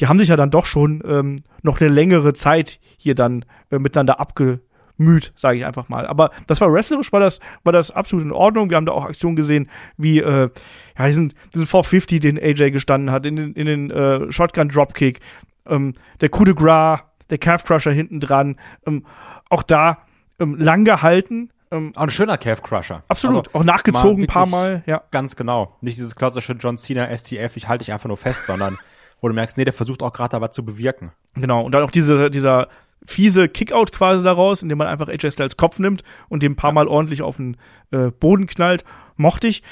Speaker 2: die haben sich ja dann doch schon ähm, noch eine längere Zeit hier dann äh, miteinander abge müd, sage ich einfach mal. Aber das war wrestlerisch, war das, war das absolut in Ordnung. Wir haben da auch Aktionen gesehen, wie äh, ja, diesen, diesen 450, den AJ gestanden hat, in den, in den äh, Shotgun Dropkick, ähm, der Coup de Gras, der Calf Crusher hinten dran. Ähm, auch da ähm, lang gehalten.
Speaker 3: Ähm, auch ein schöner Calf Crusher.
Speaker 2: Absolut. Also, auch nachgezogen ein paar Mal, ja.
Speaker 3: Ganz genau. Nicht dieses klassische John Cena STF, ich halte dich einfach nur fest, sondern wo du merkst, nee, der versucht auch gerade da was zu bewirken.
Speaker 2: Genau. Und dann auch diese, dieser fiese Kickout quasi daraus, indem man einfach AJ Styles Kopf nimmt und den ein paar Mal ordentlich auf den äh, Boden knallt. Mochte ich.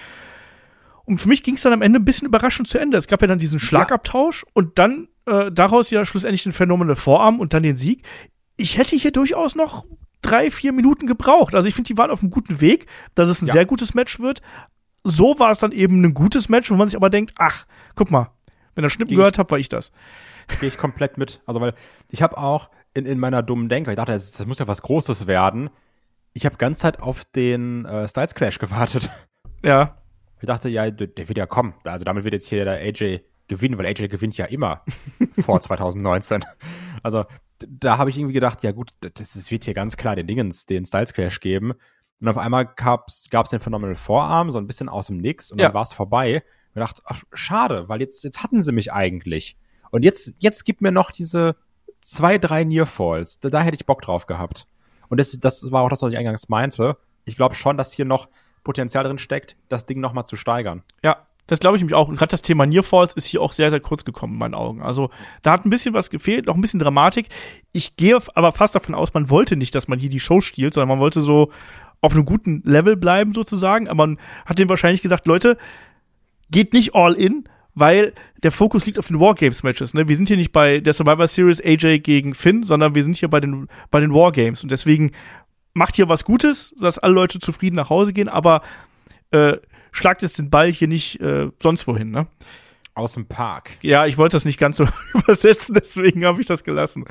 Speaker 2: Und für mich ging es dann am Ende ein bisschen überraschend zu Ende. Es gab ja dann diesen Schlagabtausch ja. und dann äh, daraus ja schlussendlich den phänomenalen Vorarm und dann den Sieg. Ich hätte hier durchaus noch drei, vier Minuten gebraucht. Also ich finde, die waren auf einem guten Weg, dass es ein ja. sehr gutes Match wird. So war es dann eben ein gutes Match, wo man sich aber denkt, ach, guck mal, wenn ihr Schnippen gehört habt, war ich das.
Speaker 3: Gehe ich komplett mit. Also weil ich habe auch in, in meiner dummen Denke. Ich dachte, das, das muss ja was Großes werden. Ich habe ganz Zeit auf den äh, Styles Clash gewartet.
Speaker 2: Ja.
Speaker 3: Ich dachte, ja, der, der wird ja kommen. Also damit wird jetzt hier der AJ gewinnen, weil AJ gewinnt ja immer vor 2019. Also da habe ich irgendwie gedacht, ja gut, das, das wird hier ganz klar den Dingens, den Styles Clash geben. Und auf einmal gab es den Phenomenal Vorarm, so ein bisschen aus dem Nix, und ja. dann war es vorbei. Ich dachte, ach, schade, weil jetzt, jetzt hatten sie mich eigentlich. Und jetzt, jetzt gibt mir noch diese zwei, drei Nearfalls. Da, da hätte ich Bock drauf gehabt. Und das, das war auch das, was ich eingangs meinte. Ich glaube schon, dass hier noch Potenzial drin steckt, das Ding noch mal zu steigern.
Speaker 2: Ja, das glaube ich mich auch. Und gerade das Thema Nearfalls ist hier auch sehr, sehr kurz gekommen in meinen Augen. Also da hat ein bisschen was gefehlt, noch ein bisschen Dramatik. Ich gehe aber fast davon aus, man wollte nicht, dass man hier die Show stiehlt, sondern man wollte so auf einem guten Level bleiben sozusagen. Aber man hat dem wahrscheinlich gesagt, Leute, geht nicht all in, weil der Fokus liegt auf den Wargames-Matches. Ne? Wir sind hier nicht bei der Survivor Series AJ gegen Finn, sondern wir sind hier bei den, bei den Wargames. Und deswegen macht hier was Gutes, dass alle Leute zufrieden nach Hause gehen, aber äh, schlagt jetzt den Ball hier nicht äh, sonst wohin. Ne?
Speaker 3: aus dem Park.
Speaker 2: Ja, ich wollte das nicht ganz so übersetzen, deswegen habe ich das gelassen.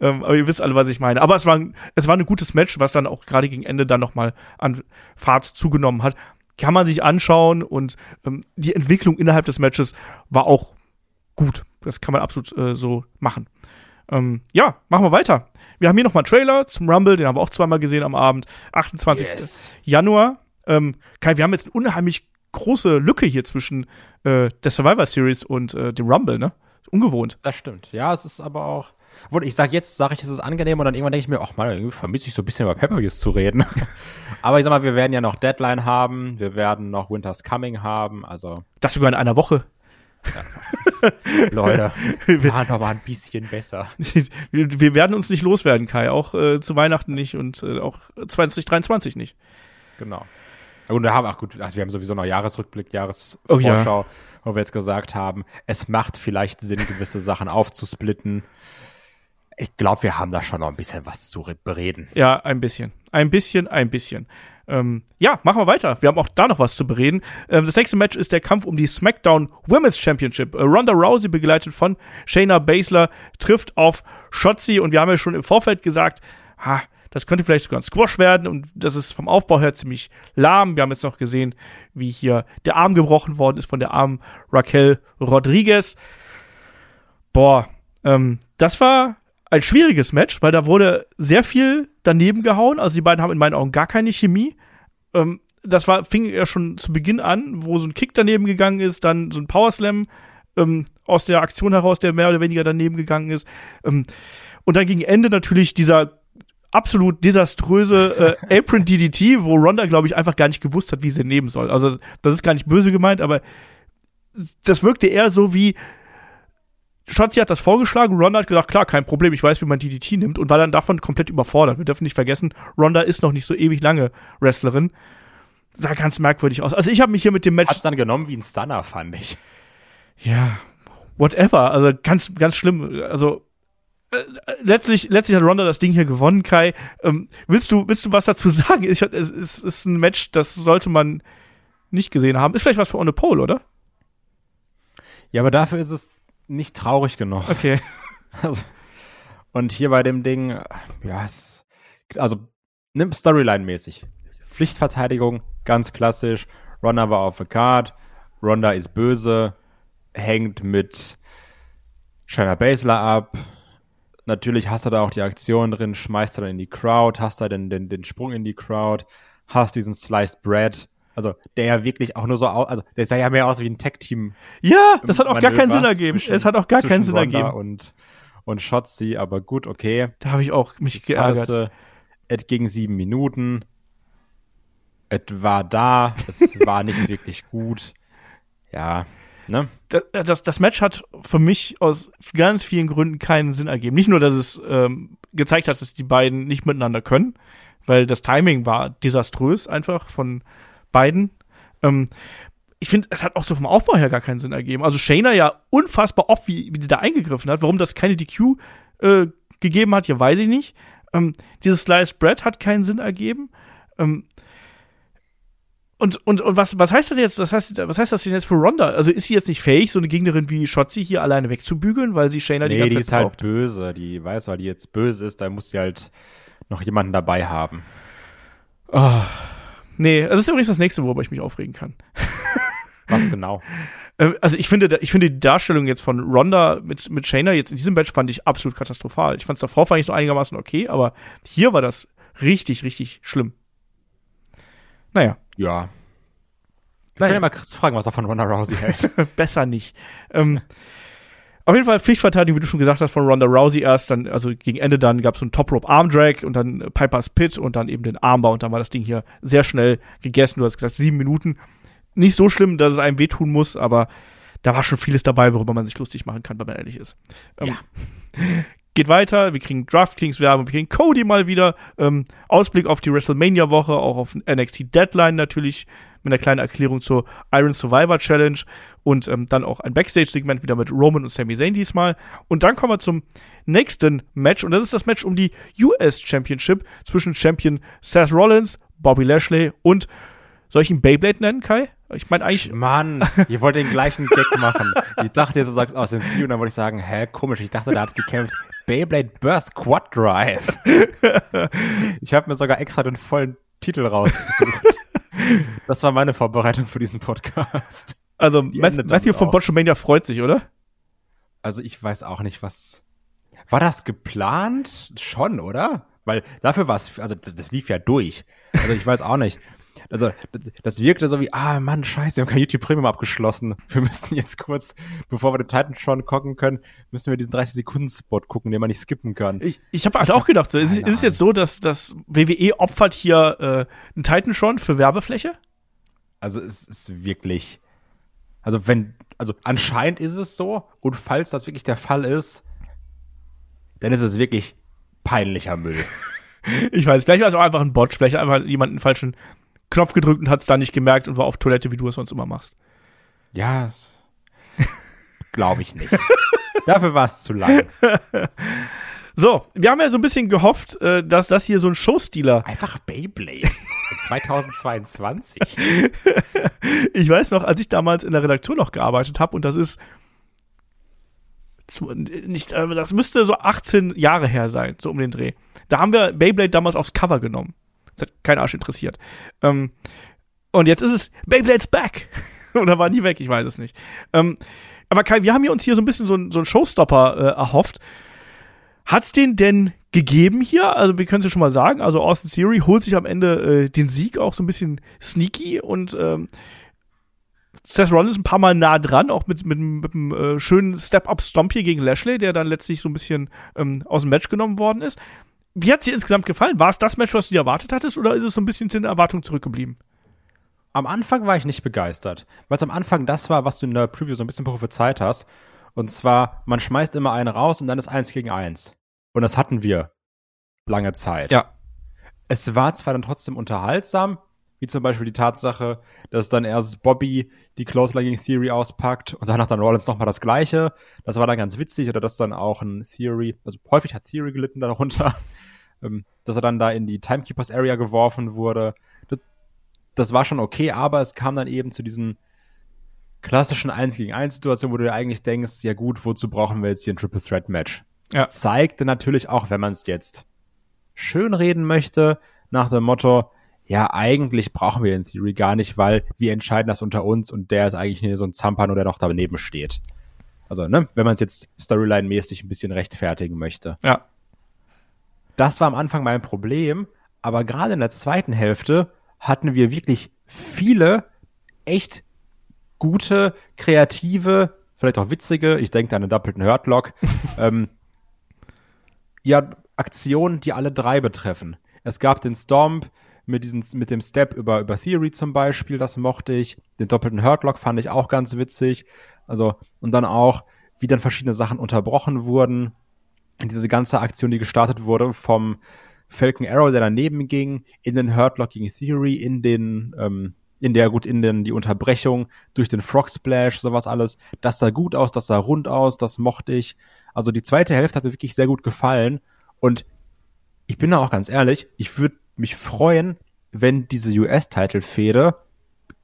Speaker 2: Ähm, aber ihr wisst alle, was ich meine. Aber es war, ein, es war ein gutes Match, was dann auch gerade gegen Ende dann nochmal an Fahrt zugenommen hat. Kann man sich anschauen und ähm, die Entwicklung innerhalb des Matches war auch gut. Das kann man absolut äh, so machen. Ähm, ja, machen wir weiter. Wir haben hier nochmal einen Trailer zum Rumble, den haben wir auch zweimal gesehen am Abend. 28.
Speaker 3: Yes.
Speaker 2: Januar. Ähm, Kai, wir haben jetzt eine unheimlich große Lücke hier zwischen äh, der Survivor Series und äh, dem Rumble, ne? Ungewohnt.
Speaker 3: Das stimmt. Ja, es ist aber auch. Obwohl, ich sag jetzt, sage ich, es ist angenehm und dann irgendwann denke ich mir, ach man, irgendwie vermisse ich so ein bisschen über Pay-Per-Views zu reden. aber ich sag mal, wir werden ja noch Deadline haben, wir werden noch Winter's Coming haben, also.
Speaker 2: Das sogar in einer Woche.
Speaker 3: Leute, wir waren aber ein bisschen besser.
Speaker 2: wir, wir werden uns nicht loswerden, Kai. Auch äh, zu Weihnachten nicht und äh, auch 2023 nicht.
Speaker 3: Genau. Und da haben, ach gut, also wir haben sowieso noch Jahresrückblick, Jahresvorschau,
Speaker 2: Oh ja.
Speaker 3: wo wir jetzt gesagt haben, es macht vielleicht Sinn, gewisse Sachen aufzusplitten. Ich glaube, wir haben da schon noch ein bisschen was zu re- bereden.
Speaker 2: Ja, ein bisschen. Ein bisschen, ein bisschen. Ähm, ja, machen wir weiter. Wir haben auch da noch was zu bereden. Ähm, das nächste Match ist der Kampf um die SmackDown Women's Championship. Äh, Ronda Rousey, begleitet von Shayna Baszler, trifft auf Shotzi und wir haben ja schon im Vorfeld gesagt, ha, das könnte vielleicht sogar ein Squash werden und das ist vom Aufbau her ziemlich lahm. Wir haben jetzt noch gesehen, wie hier der Arm gebrochen worden ist von der armen Raquel Rodriguez. Boah, ähm, das war ein schwieriges Match, weil da wurde sehr viel daneben gehauen. Also die beiden haben in meinen Augen gar keine Chemie. Ähm, das war, fing ja schon zu Beginn an, wo so ein Kick daneben gegangen ist, dann so ein Powerslam ähm, aus der Aktion heraus, der mehr oder weniger daneben gegangen ist. Ähm, und dann gegen Ende natürlich dieser absolut desaströse äh, Apron DDT, wo Ronda, glaube ich, einfach gar nicht gewusst hat, wie sie nehmen soll. Also das ist gar nicht böse gemeint, aber das wirkte eher so wie Shotzi hat das vorgeschlagen, Ronda hat gesagt, klar, kein Problem, ich weiß, wie man DDT nimmt und war dann davon komplett überfordert. Wir dürfen nicht vergessen, Ronda ist noch nicht so ewig lange Wrestlerin. Sah ganz merkwürdig aus. Also ich habe mich hier mit dem Match
Speaker 3: Hat's dann genommen wie ein Stunner, fand ich.
Speaker 2: ja, whatever. Also ganz, ganz schlimm. Also äh, letztlich, letztlich hat Ronda das Ding hier gewonnen, Kai. Ähm, willst du, willst du was dazu sagen? Ich, es, es ist ein Match, das sollte man nicht gesehen haben. Ist vielleicht was für On the Pole, oder?
Speaker 3: Ja, aber dafür ist es nicht traurig genug.
Speaker 2: Okay.
Speaker 3: Also, und hier bei dem Ding, ja, es, also, nimm Storyline-mäßig. Pflichtverteidigung, ganz klassisch. Ronda war auf der Card. Ronda ist böse, hängt mit Shayna Baszler ab. Natürlich hast du da auch die Aktion drin, schmeißt du dann in die Crowd, hast da den, den, den Sprung in die Crowd, hast diesen Sliced Bread. Also, der ja wirklich auch nur so aus, also, der sah ja mehr aus wie ein Tag-Team
Speaker 2: Ja, das hat auch gar keinen
Speaker 3: Manöver
Speaker 2: Sinn ergeben. Es hat auch gar keinen Sinn
Speaker 3: Ronda
Speaker 2: ergeben.
Speaker 3: Und, und Shotzi, aber gut, okay.
Speaker 2: Da habe ich auch mich
Speaker 3: Das
Speaker 2: geärgert.
Speaker 3: heißt, äh, Es ging sieben Minuten. Es war da. Es war nicht wirklich gut. Ja, ne?
Speaker 2: das, das, das Match hat für mich aus ganz vielen Gründen keinen Sinn ergeben. Nicht nur, dass es ähm, gezeigt hat, dass die beiden nicht miteinander können, weil das Timing war desaströs einfach von beiden. Ähm, ich finde, es hat auch so vom Aufbau her gar keinen Sinn ergeben. Also Shayna ja unfassbar oft, wie, wie die da eingegriffen hat. Warum das keine DQ äh, gegeben hat, hier weiß ich nicht. Ähm, dieses Sliced Bread hat keinen Sinn ergeben. Ähm, und, und, und was, was heißt das jetzt? Das heißt, was heißt das denn jetzt für Ronda? Also ist sie jetzt nicht fähig, so eine Gegnerin wie Shotzi hier alleine wegzubügeln, weil sie Shayna die
Speaker 3: Nee,
Speaker 2: ganze
Speaker 3: die
Speaker 2: Zeit
Speaker 3: ist halt
Speaker 2: braucht?
Speaker 3: böse. Die weiß, weil die jetzt böse ist, da muss sie halt noch jemanden dabei haben.
Speaker 2: Oh. Nee, das ist übrigens das nächste, worüber ich mich aufregen kann.
Speaker 3: Was genau?
Speaker 2: Ähm, Also ich finde, ich finde die Darstellung jetzt von Ronda mit, mit Shayna jetzt in diesem Match fand ich absolut katastrophal. Ich fand es davor fand ich so einigermaßen okay, aber hier war das richtig, richtig schlimm. Naja,
Speaker 3: Ja. Ich kann
Speaker 2: Nein.
Speaker 3: ja mal Chris fragen, was er von Ronda Rousey hält.
Speaker 2: besser nicht. Ähm, auf jeden Fall Pflichtverteidigung, wie du schon gesagt hast, von Ronda Rousey erst, dann, also gegen Ende dann gab es so einen Top Rope Arm Drag und dann Piper's Pit und dann eben den Armbar und dann war das Ding hier sehr schnell gegessen. Du hast gesagt, sieben Minuten. Nicht so schlimm, dass es einem wehtun muss, aber da war schon vieles dabei, worüber man sich lustig machen kann, wenn man ehrlich ist. Ähm, Geht weiter, wir kriegen DraftKings-Werbung, wir kriegen Cody mal wieder. Ähm, Ausblick auf die WrestleMania-Woche, auch auf NXT Deadline natürlich, mit einer kleinen Erklärung zur Iron Survivor Challenge und ähm, dann auch ein Backstage-Segment wieder mit Roman und Sami Zayn diesmal. Und dann kommen wir zum nächsten Match und das ist das Match um die US Championship zwischen Champion Seth Rollins, Bobby Lashley und soll ich ihn Beyblade nennen, Kai? Ich meine eigentlich.
Speaker 3: Mann, ihr wollt den gleichen Gag machen. Ich dachte, du sagst aus dem View und dann wollte ich sagen, hä, komisch, ich dachte, da hat gekämpft. Beyblade Burst Quad Drive. Ich habe mir sogar extra den vollen Titel rausgesucht. Das war meine Vorbereitung für diesen Podcast.
Speaker 2: Also
Speaker 3: Die
Speaker 2: Matthew
Speaker 3: damit
Speaker 2: von. Botchamania freut sich, oder?
Speaker 3: Also ich weiß auch nicht, was. War das geplant? Schon, oder? Weil dafür war es, also das das lief ja durch. Also ich weiß auch nicht. Also das- wirkte so wie, ah Mann, scheiße, wir haben kein YouTube Premium abgeschlossen. Wir müssen jetzt kurz, bevor wir den Titan schon gucken können, müssen wir diesen 30-Sekunden-Spot gucken, den man nicht skippen kann.
Speaker 2: Ich, ich habe halt auch gedacht, so, ist, ist es jetzt so, dass das WWE opfert hier äh, einen Titan schon für Werbefläche?
Speaker 3: Also es ist wirklich, also wenn, also anscheinend ist es so und falls das wirklich der Fall ist, dann ist es wirklich peinlicher Müll.
Speaker 2: Ich weiß, vielleicht war es auch einfach ein Botch, vielleicht einfach jemand einen falschen Knopf gedrückt und hat es da nicht gemerkt und war auf Toilette, wie du es sonst immer machst.
Speaker 3: Ja, glaube ich nicht. Dafür war es zu lang.
Speaker 2: So, wir haben ja so ein bisschen gehofft, äh, dass das hier so ein Showstealer.
Speaker 3: Einfach Beyblade. In 2022.
Speaker 2: Ich weiß noch, als ich damals in der Redaktion noch gearbeitet habe und das ist nicht, äh, das müsste so 18 Jahre her sein, so um den Dreh. Da haben wir Beyblade damals aufs Cover genommen. Das hat kein Arsch interessiert. Ähm, und jetzt ist es Beyblade's back. Oder war nie weg, ich weiß es nicht. Ähm, aber Kai, wir haben hier uns hier so ein bisschen so, so einen Showstopper äh, erhofft. Hat's den denn gegeben hier? Also wir können es ja schon mal sagen. Also Austin Theory holt sich am Ende äh, den Sieg auch so ein bisschen sneaky und ähm, Seth Rollins ein paar Mal nah dran, auch mit, mit, mit einem äh, schönen Step-Up-Stomp hier gegen Lashley, der dann letztlich so ein bisschen ähm, aus dem Match genommen worden ist. Wie hat's dir insgesamt gefallen? War es das Match, was du dir erwartet hattest, oder ist es so ein bisschen in der Erwartung zurückgeblieben?
Speaker 3: Am Anfang war ich nicht begeistert, weil es am Anfang das war, was du in der Preview so ein bisschen prophezeit hast. Und zwar, man schmeißt immer einen raus und dann ist eins gegen eins. Und das hatten wir lange Zeit.
Speaker 2: Ja.
Speaker 3: Es war zwar dann trotzdem unterhaltsam, wie zum Beispiel die Tatsache, dass dann erst Bobby die Clothesline Theory auspackt und danach dann Rollins nochmal das Gleiche. Das war dann ganz witzig, oder dass dann auch ein Theory, also häufig hat Theory gelitten darunter, ähm, dass er dann da in die Timekeepers Area geworfen wurde. Das, das war schon okay, aber es kam dann eben zu diesen klassischen 1 gegen 1 Situationen, wo du dir eigentlich denkst, ja gut, wozu brauchen wir jetzt hier ein Triple Threat Match?
Speaker 2: Ja.
Speaker 3: Zeigte natürlich auch, wenn man es jetzt schön reden möchte, nach dem Motto, ja, eigentlich brauchen wir den Theory gar nicht, weil wir entscheiden das unter uns und der ist eigentlich nur so ein Zampano, der noch daneben steht. Also, ne, wenn man es jetzt Storyline-mäßig ein bisschen rechtfertigen möchte.
Speaker 2: Ja.
Speaker 3: Das war am Anfang mein Problem, aber gerade in der zweiten Hälfte hatten wir wirklich viele echt gute, kreative, vielleicht auch witzige, ich denke an einen doppelten Hurtlock, ähm, ja, Aktionen, die alle drei betreffen. Es gab den Stomp mit, diesen, mit dem Step über, über Theory zum Beispiel, das mochte ich. Den doppelten Hurtlock fand ich auch ganz witzig. Also, und dann auch, wie dann verschiedene Sachen unterbrochen wurden. Diese ganze Aktion, die gestartet wurde vom Falcon Arrow, der daneben ging, in den Hurtlock gegen Theory, in den, ähm, in der, gut, in den, die Unterbrechung durch den Frog Splash, sowas alles. Das sah gut aus, das sah rund aus, das mochte ich. Also die zweite Hälfte hat mir wirklich sehr gut gefallen. Und ich bin da auch ganz ehrlich, ich würde mich freuen, wenn diese US-Title-Fehde,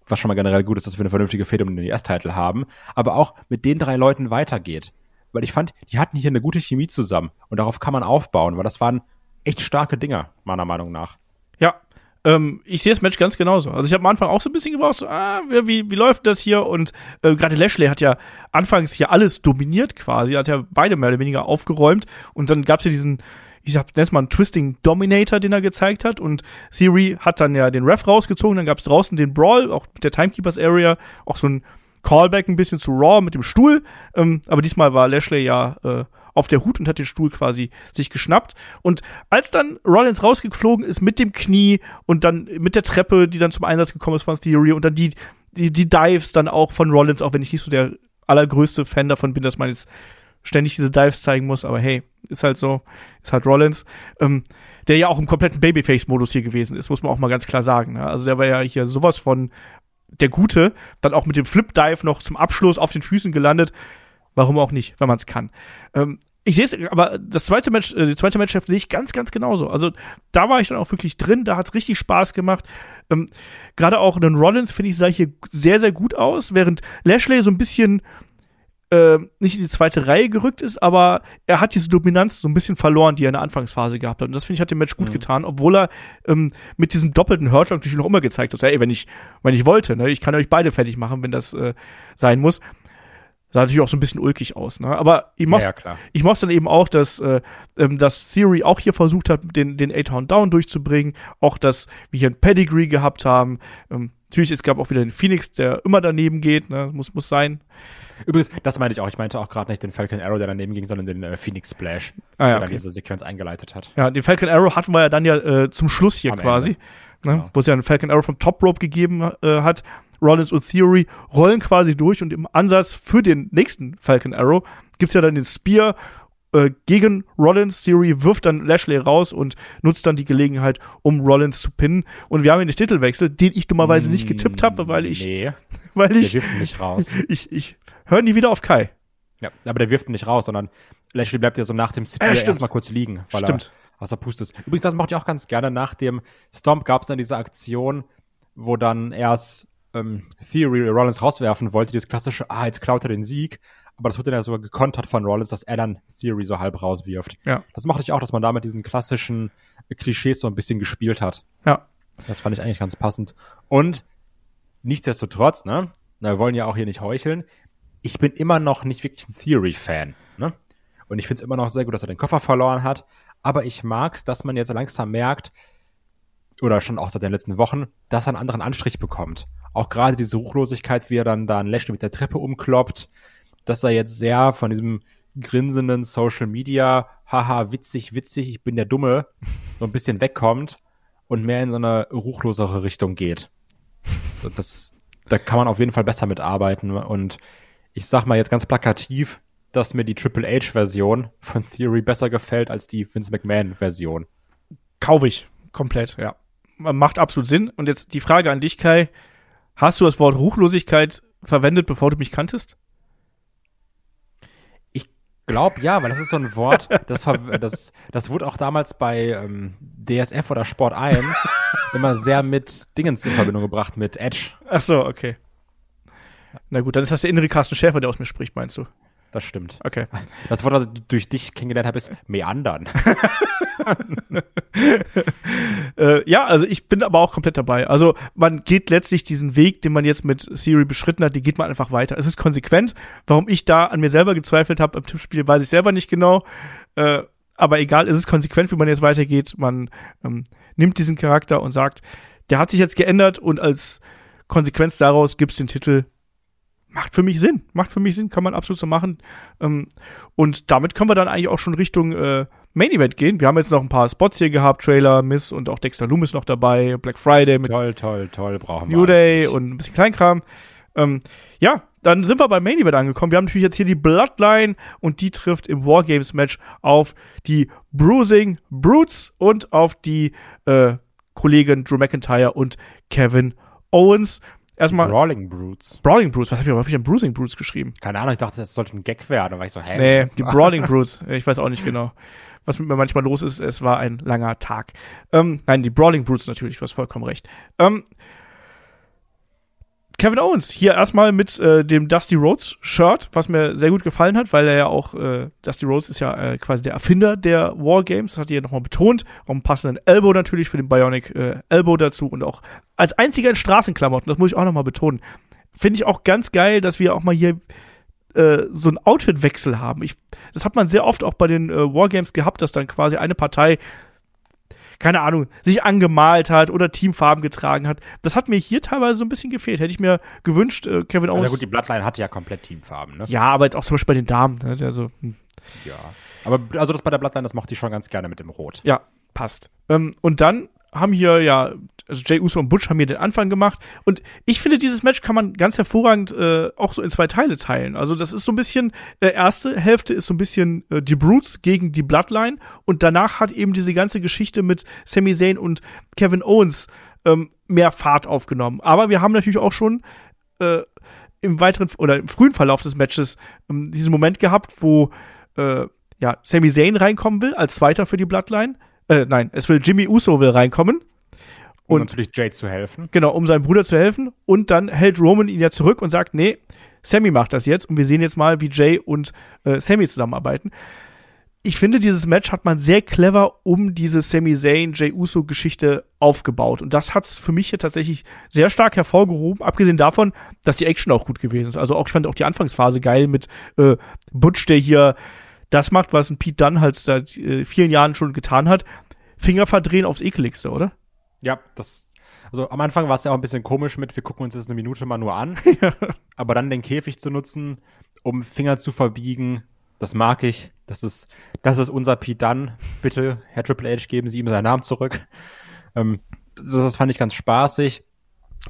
Speaker 3: was schon mal generell gut ist, dass wir eine vernünftige Fehde um den US-Title haben, aber auch mit den drei Leuten weitergeht. Weil ich fand, die hatten hier eine gute Chemie zusammen und darauf kann man aufbauen, weil das waren echt starke Dinger, meiner Meinung nach.
Speaker 2: Ja, ähm, ich sehe das Match ganz genauso. Also ich habe am Anfang auch so ein bisschen gebraucht, so, ah, wie, wie läuft das hier? Und äh, gerade Lashley hat ja anfangs hier alles dominiert quasi, hat ja beide mehr oder weniger aufgeräumt. Und dann gab es ja diesen, ich sag, nenn's mal einen Twisting Dominator, den er gezeigt hat. Und Theory hat dann ja den Ref rausgezogen, dann gab es draußen den Brawl, auch mit der Timekeepers Area, auch so ein Callback ein bisschen zu Raw mit dem Stuhl. Ähm, aber diesmal war Lashley ja äh, auf der Hut und hat den Stuhl quasi sich geschnappt. Und als dann Rollins rausgeflogen ist mit dem Knie und dann mit der Treppe, die dann zum Einsatz gekommen ist von Theory und dann die, die, die Dives dann auch von Rollins, auch wenn ich nicht so der allergrößte Fan davon bin, dass man jetzt ständig diese Dives zeigen muss, aber hey, ist halt so, ist halt Rollins, ähm, der ja auch im kompletten Babyface-Modus hier gewesen ist, muss man auch mal ganz klar sagen. Ne? Also der war ja hier sowas von der Gute, dann auch mit dem Flip-Dive noch zum Abschluss auf den Füßen gelandet. Warum auch nicht, wenn man es kann. Ähm, ich sehe es, aber das zweite Match, äh, die zweite Matchup sehe ich ganz, ganz genauso. Also da war ich dann auch wirklich drin, da hat es richtig Spaß gemacht. Ähm, Gerade auch einen Rollins, finde ich, sah hier sehr, sehr gut aus, während Lashley so ein bisschen äh, nicht in die zweite Reihe gerückt ist, aber er hat diese Dominanz so ein bisschen verloren, die er in der Anfangsphase gehabt hat. Und das finde ich hat dem Match gut mhm. getan, obwohl er ähm, mit diesem doppelten Hurtlock natürlich noch immer gezeigt hat, ey, wenn ich, wenn ich wollte, ne, ich kann euch beide fertig machen, wenn das äh, sein muss sah natürlich auch so ein bisschen ulkig aus, ne? Aber ich mach's, ja, ich mach's dann eben auch, dass, äh, ähm, dass Theory auch hier versucht hat, den, den A-Town Down durchzubringen, auch dass wir hier ein Pedigree gehabt haben. Ähm, natürlich, es gab auch wieder den Phoenix, der immer daneben geht, ne? Muss, muss sein.
Speaker 3: Übrigens, das meinte ich auch. Ich meinte auch gerade nicht den Falcon Arrow, der daneben ging, sondern den äh, Phoenix Splash,
Speaker 2: ah, ja,
Speaker 3: der
Speaker 2: okay.
Speaker 3: dann diese Sequenz eingeleitet hat.
Speaker 2: Ja, den Falcon Arrow hatten wir ja dann ja äh, zum Schluss hier Am quasi. Ne? Genau. Wo es ja einen Falcon Arrow vom Top Rope gegeben äh, hat. Rollins und Theory rollen quasi durch und im Ansatz für den nächsten Falcon Arrow gibt es ja dann den Spear äh, gegen Rollins. Theory wirft dann Lashley raus und nutzt dann die Gelegenheit, um Rollins zu pinnen. Und wir haben den Titelwechsel, den ich dummerweise nicht getippt habe, weil ich.
Speaker 3: Nee.
Speaker 2: Weil ich.
Speaker 3: Nicht raus.
Speaker 2: ich, ich höre nie wieder auf Kai.
Speaker 3: Ja, aber der wirft nicht raus, sondern Lashley bleibt ja so nach dem Spear
Speaker 2: äh,
Speaker 3: erstmal kurz liegen, weil
Speaker 2: stimmt.
Speaker 3: er außer Pust ist. Übrigens, das mochte ich auch ganz gerne. Nach dem Stomp gab es dann diese Aktion, wo dann erst ähm, Theory Rollins rauswerfen wollte, dieses klassische, ah, jetzt klaut er den Sieg. Aber das wurde dann ja sogar gekontert von Rollins, dass er dann Theory so halb rauswirft.
Speaker 2: Ja.
Speaker 3: Das mochte ich auch, dass man da mit diesen klassischen Klischees so ein bisschen gespielt hat.
Speaker 2: Ja.
Speaker 3: Das fand ich eigentlich ganz passend. Und nichtsdestotrotz, ne, wir wollen ja auch hier nicht heucheln, ich bin immer noch nicht wirklich ein Theory-Fan, ne? Und ich finde es immer noch sehr gut, dass er den Koffer verloren hat. Aber ich mag's, dass man jetzt langsam merkt, oder schon auch seit den letzten Wochen, dass er einen anderen Anstrich bekommt. Auch gerade diese Ruchlosigkeit, wie er dann da ein Lashley mit der Treppe umkloppt, dass er jetzt sehr von diesem grinsenden Social Media, haha, witzig, witzig, ich bin der Dumme, so ein bisschen wegkommt und mehr in so eine ruchlosere Richtung geht. Das, da kann man auf jeden Fall besser mitarbeiten und ich sag mal jetzt ganz plakativ, dass mir die Triple H-Version von Theory besser gefällt als die Vince McMahon-Version.
Speaker 2: Kaufe ich komplett, ja. Macht absolut Sinn. Und jetzt die Frage an dich, Kai. Hast du das Wort Ruchlosigkeit verwendet, bevor du mich kanntest?
Speaker 3: Ich glaube ja, weil das ist so ein Wort, das, das, das wurde auch damals bei ähm, DSF oder Sport 1 immer sehr mit Dingens in Verbindung gebracht, mit Edge.
Speaker 2: Ach so, okay. Na gut, dann ist das der innere Carsten Schäfer, der aus mir spricht, meinst du?
Speaker 3: Das stimmt.
Speaker 2: Okay.
Speaker 3: Das Wort, das ich durch dich kennengelernt habe, ist Meandern.
Speaker 2: äh, ja, also ich bin aber auch komplett dabei. Also man geht letztlich diesen Weg, den man jetzt mit Siri beschritten hat, die geht man einfach weiter. Es ist konsequent. Warum ich da an mir selber gezweifelt habe im Tippspiel, weiß ich selber nicht genau. Äh, aber egal, es ist konsequent, wie man jetzt weitergeht. Man ähm, nimmt diesen Charakter und sagt, der hat sich jetzt geändert und als Konsequenz daraus gibt es den Titel macht für mich Sinn. Macht für mich Sinn, kann man absolut so machen. Ähm, und damit können wir dann eigentlich auch schon Richtung äh, Main Event gehen. Wir haben jetzt noch ein paar Spots hier gehabt, Trailer, Miss und auch Dexter Loomis noch dabei, Black Friday mit
Speaker 3: toll, toll, toll, brauchen
Speaker 2: wir New Day und ein bisschen Kleinkram. Ähm, ja, dann sind wir beim Main Event angekommen. Wir haben natürlich jetzt hier die Bloodline und die trifft im Wargames Match auf die Bruising Brutes und auf die äh, Kollegen Drew McIntyre und Kevin Owens. Erstmal.
Speaker 3: Brawling Brutes.
Speaker 2: Brawling Brutes. Was habe ich, hab ich denn Bruising Brutes geschrieben?
Speaker 3: Keine Ahnung, ich dachte, das sollte ein Gag werden. Da war ich so, hä?
Speaker 2: Nee, die Brawling Brutes. Ich weiß auch nicht genau. Was mit mir manchmal los ist, es war ein langer Tag. Ähm, nein, die Brawling Brutes natürlich, du hast vollkommen recht. Ähm, Kevin Owens hier erstmal mit äh, dem Dusty Rhodes Shirt, was mir sehr gut gefallen hat, weil er ja auch äh, Dusty Rhodes ist ja äh, quasi der Erfinder der Wargames, hat er ja nochmal betont, auch einen passenden Elbow natürlich für den Bionic äh, Elbow dazu und auch als einziger in Straßenklamotten, das muss ich auch nochmal betonen. Finde ich auch ganz geil, dass wir auch mal hier äh, so einen Outfitwechsel haben. Ich, das hat man sehr oft auch bei den äh, Wargames gehabt, dass dann quasi eine Partei keine Ahnung, sich angemalt hat oder Teamfarben getragen hat. Das hat mir hier teilweise so ein bisschen gefehlt. Hätte ich mir gewünscht, äh, Kevin Owens.
Speaker 3: Ja gut, die Bloodline hat ja komplett Teamfarben, ne?
Speaker 2: Ja, aber jetzt auch zum Beispiel bei den Damen, ne? Also, hm.
Speaker 3: Ja. Aber also das bei der Bloodline, das mochte ich schon ganz gerne mit dem Rot.
Speaker 2: Ja, passt. Ähm, und dann haben hier ja, also Jay Uso und Butch haben hier den Anfang gemacht. Und ich finde, dieses Match kann man ganz hervorragend äh, auch so in zwei Teile teilen. Also das ist so ein bisschen, äh, erste Hälfte ist so ein bisschen äh, die Brutes gegen die Bloodline. Und danach hat eben diese ganze Geschichte mit Sami Zayn und Kevin Owens ähm, mehr Fahrt aufgenommen. Aber wir haben natürlich auch schon äh, im weiteren oder im frühen Verlauf des Matches ähm, diesen Moment gehabt, wo äh, ja, Sami Zayn reinkommen will, als Zweiter für die Bloodline. Äh, nein, es will Jimmy Uso will reinkommen.
Speaker 3: Um
Speaker 2: Und-
Speaker 3: natürlich Jay zu helfen.
Speaker 2: Genau, um seinem Bruder zu helfen. Und dann hält Roman ihn ja zurück und sagt, nee, Sammy macht das jetzt. Und wir sehen jetzt mal, wie Jay und äh, Sammy zusammenarbeiten. Ich finde, dieses Match hat man sehr clever um diese Sami Zayn, Jay Uso Geschichte aufgebaut. Und das hat es für mich hier tatsächlich sehr stark hervorgehoben. Abgesehen davon, dass die Action auch gut gewesen ist. Also auch, ich fand auch die Anfangsphase geil mit äh, Butch, der hier das macht, was ein Pete Dunne halt seit äh, vielen Jahren schon getan hat. Finger verdrehen aufs Ekeligste, oder?
Speaker 3: Ja, das. Also am Anfang war es ja auch ein bisschen komisch mit, wir gucken uns jetzt eine Minute mal nur an. Aber dann den Käfig zu nutzen, um Finger zu verbiegen, das mag ich. Das ist, das ist unser Pete Dunne. Bitte, Herr Triple H, geben Sie ihm seinen Namen zurück. Ähm, das, das fand ich ganz spaßig.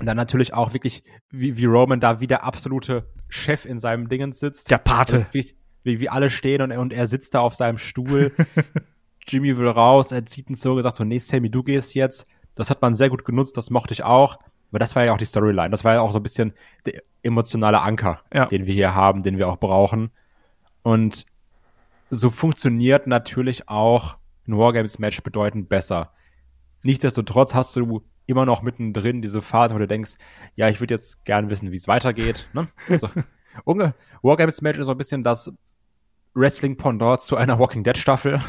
Speaker 3: Und dann natürlich auch wirklich, wie, wie Roman da wie der absolute Chef in seinem Dingens sitzt.
Speaker 2: Der Pate.
Speaker 3: Also wie, wie, alle stehen und, er- und er sitzt da auf seinem Stuhl. Jimmy will raus, er zieht ihn so, gesagt so, nee, Sammy, du gehst jetzt. Das hat man sehr gut genutzt, das mochte ich auch. Aber das war ja auch die Storyline. Das war ja auch so ein bisschen der emotionale Anker,
Speaker 2: Ja.
Speaker 3: den wir hier haben, den wir auch brauchen. Und so funktioniert natürlich auch ein Wargames-Match bedeutend besser. Nichtsdestotrotz hast du immer noch mittendrin diese Phase, wo du denkst, ja, ich würde jetzt gern wissen, wie es weitergeht. Ne? Also, Wargames-Match ist so ein bisschen das Wrestling-Pendant zu einer Walking Dead-Staffel.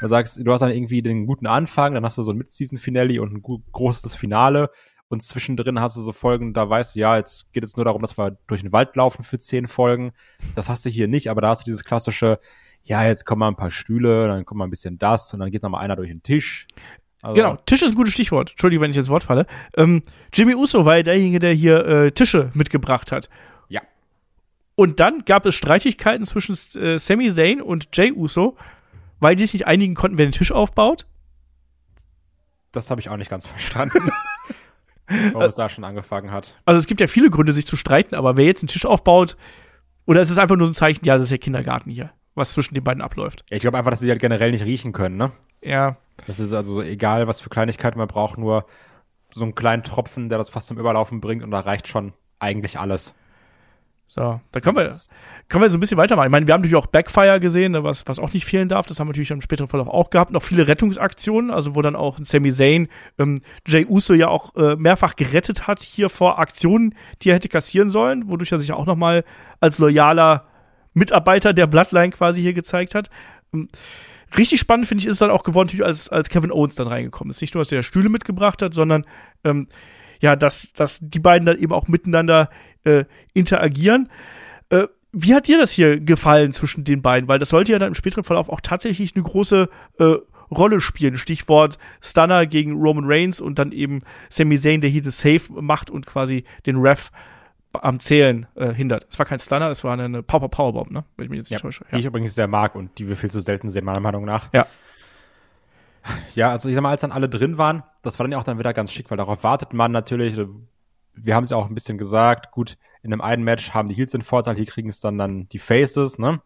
Speaker 3: Du sagst, du hast dann irgendwie den guten Anfang, dann hast du so ein Mid-Season-Finale und ein großes Finale und zwischendrin hast du so Folgen, da weißt du, ja, jetzt geht es nur darum, dass wir durch den Wald laufen für zehn Folgen. Das hast du hier nicht, aber da hast du dieses klassische, ja, jetzt kommen mal ein paar Stühle, dann kommt mal ein bisschen das und dann geht noch mal einer durch den Tisch. Also,
Speaker 2: Genau, Tisch ist ein gutes Stichwort. Entschuldigung, wenn ich ins Wort falle. Ähm, Jimmy Uso war ja derjenige, der hier äh, Tische mitgebracht hat. Und dann gab es Streitigkeiten zwischen äh, Sami Zayn und Jay Uso, weil die sich nicht einigen konnten, wer den Tisch aufbaut.
Speaker 3: Das habe ich auch nicht ganz verstanden. Warum es da schon angefangen hat.
Speaker 2: Also es gibt ja viele Gründe, sich zu streiten, aber wer jetzt einen Tisch aufbaut, oder es ist einfach nur so ein Zeichen, ja, das ist ja Kindergarten hier, was zwischen den beiden abläuft.
Speaker 3: Ja, ich glaube einfach, dass sie halt generell nicht riechen können, ne?
Speaker 2: Ja,
Speaker 3: Das ist also egal, was für Kleinigkeiten man braucht, nur so einen kleinen Tropfen, der das fast zum Überlaufen bringt und da reicht schon eigentlich alles.
Speaker 2: So, da können wir, können wir so ein bisschen weitermachen. Ich meine, wir haben natürlich auch Backfire gesehen, ne, was, was auch nicht fehlen darf. Das haben wir natürlich im späteren Verlauf auch gehabt. Noch viele Rettungsaktionen, also wo dann auch Sami Zayn ähm, Jay Uso ja auch äh, mehrfach gerettet hat hier vor Aktionen, die er hätte kassieren sollen, wodurch er sich auch noch mal als loyaler Mitarbeiter der Bloodline quasi hier gezeigt hat. Ähm, Richtig spannend finde ich ist dann auch geworden, natürlich, als, als Kevin Owens dann reingekommen ist. Nicht nur, dass der Stühle mitgebracht hat, sondern ähm, ja, dass, dass die beiden dann eben auch miteinander äh, interagieren. Äh, wie hat dir das hier gefallen zwischen den beiden? Weil das sollte ja dann im späteren Verlauf auch tatsächlich eine große äh, Rolle spielen. Stichwort Stunner gegen Roman Reigns und dann eben Sami Zayn, der hier das Safe macht und quasi den Ref am Zählen äh, hindert. Es war kein Stunner, es war eine Power Powerbomb, ne? Wenn ich mich jetzt nicht
Speaker 3: Ja,
Speaker 2: täusche.
Speaker 3: Die ich übrigens sehr mag und die wir viel zu selten sehen, meiner Meinung nach.
Speaker 2: Ja.
Speaker 3: Ja, also ich sag mal, als dann alle drin waren, das war dann ja auch dann wieder ganz schick, weil darauf wartet man natürlich. Wir haben es ja auch ein bisschen gesagt, gut, in einem einen Match haben die Heels den Vorteil, hier kriegen es dann dann die Faces, ne?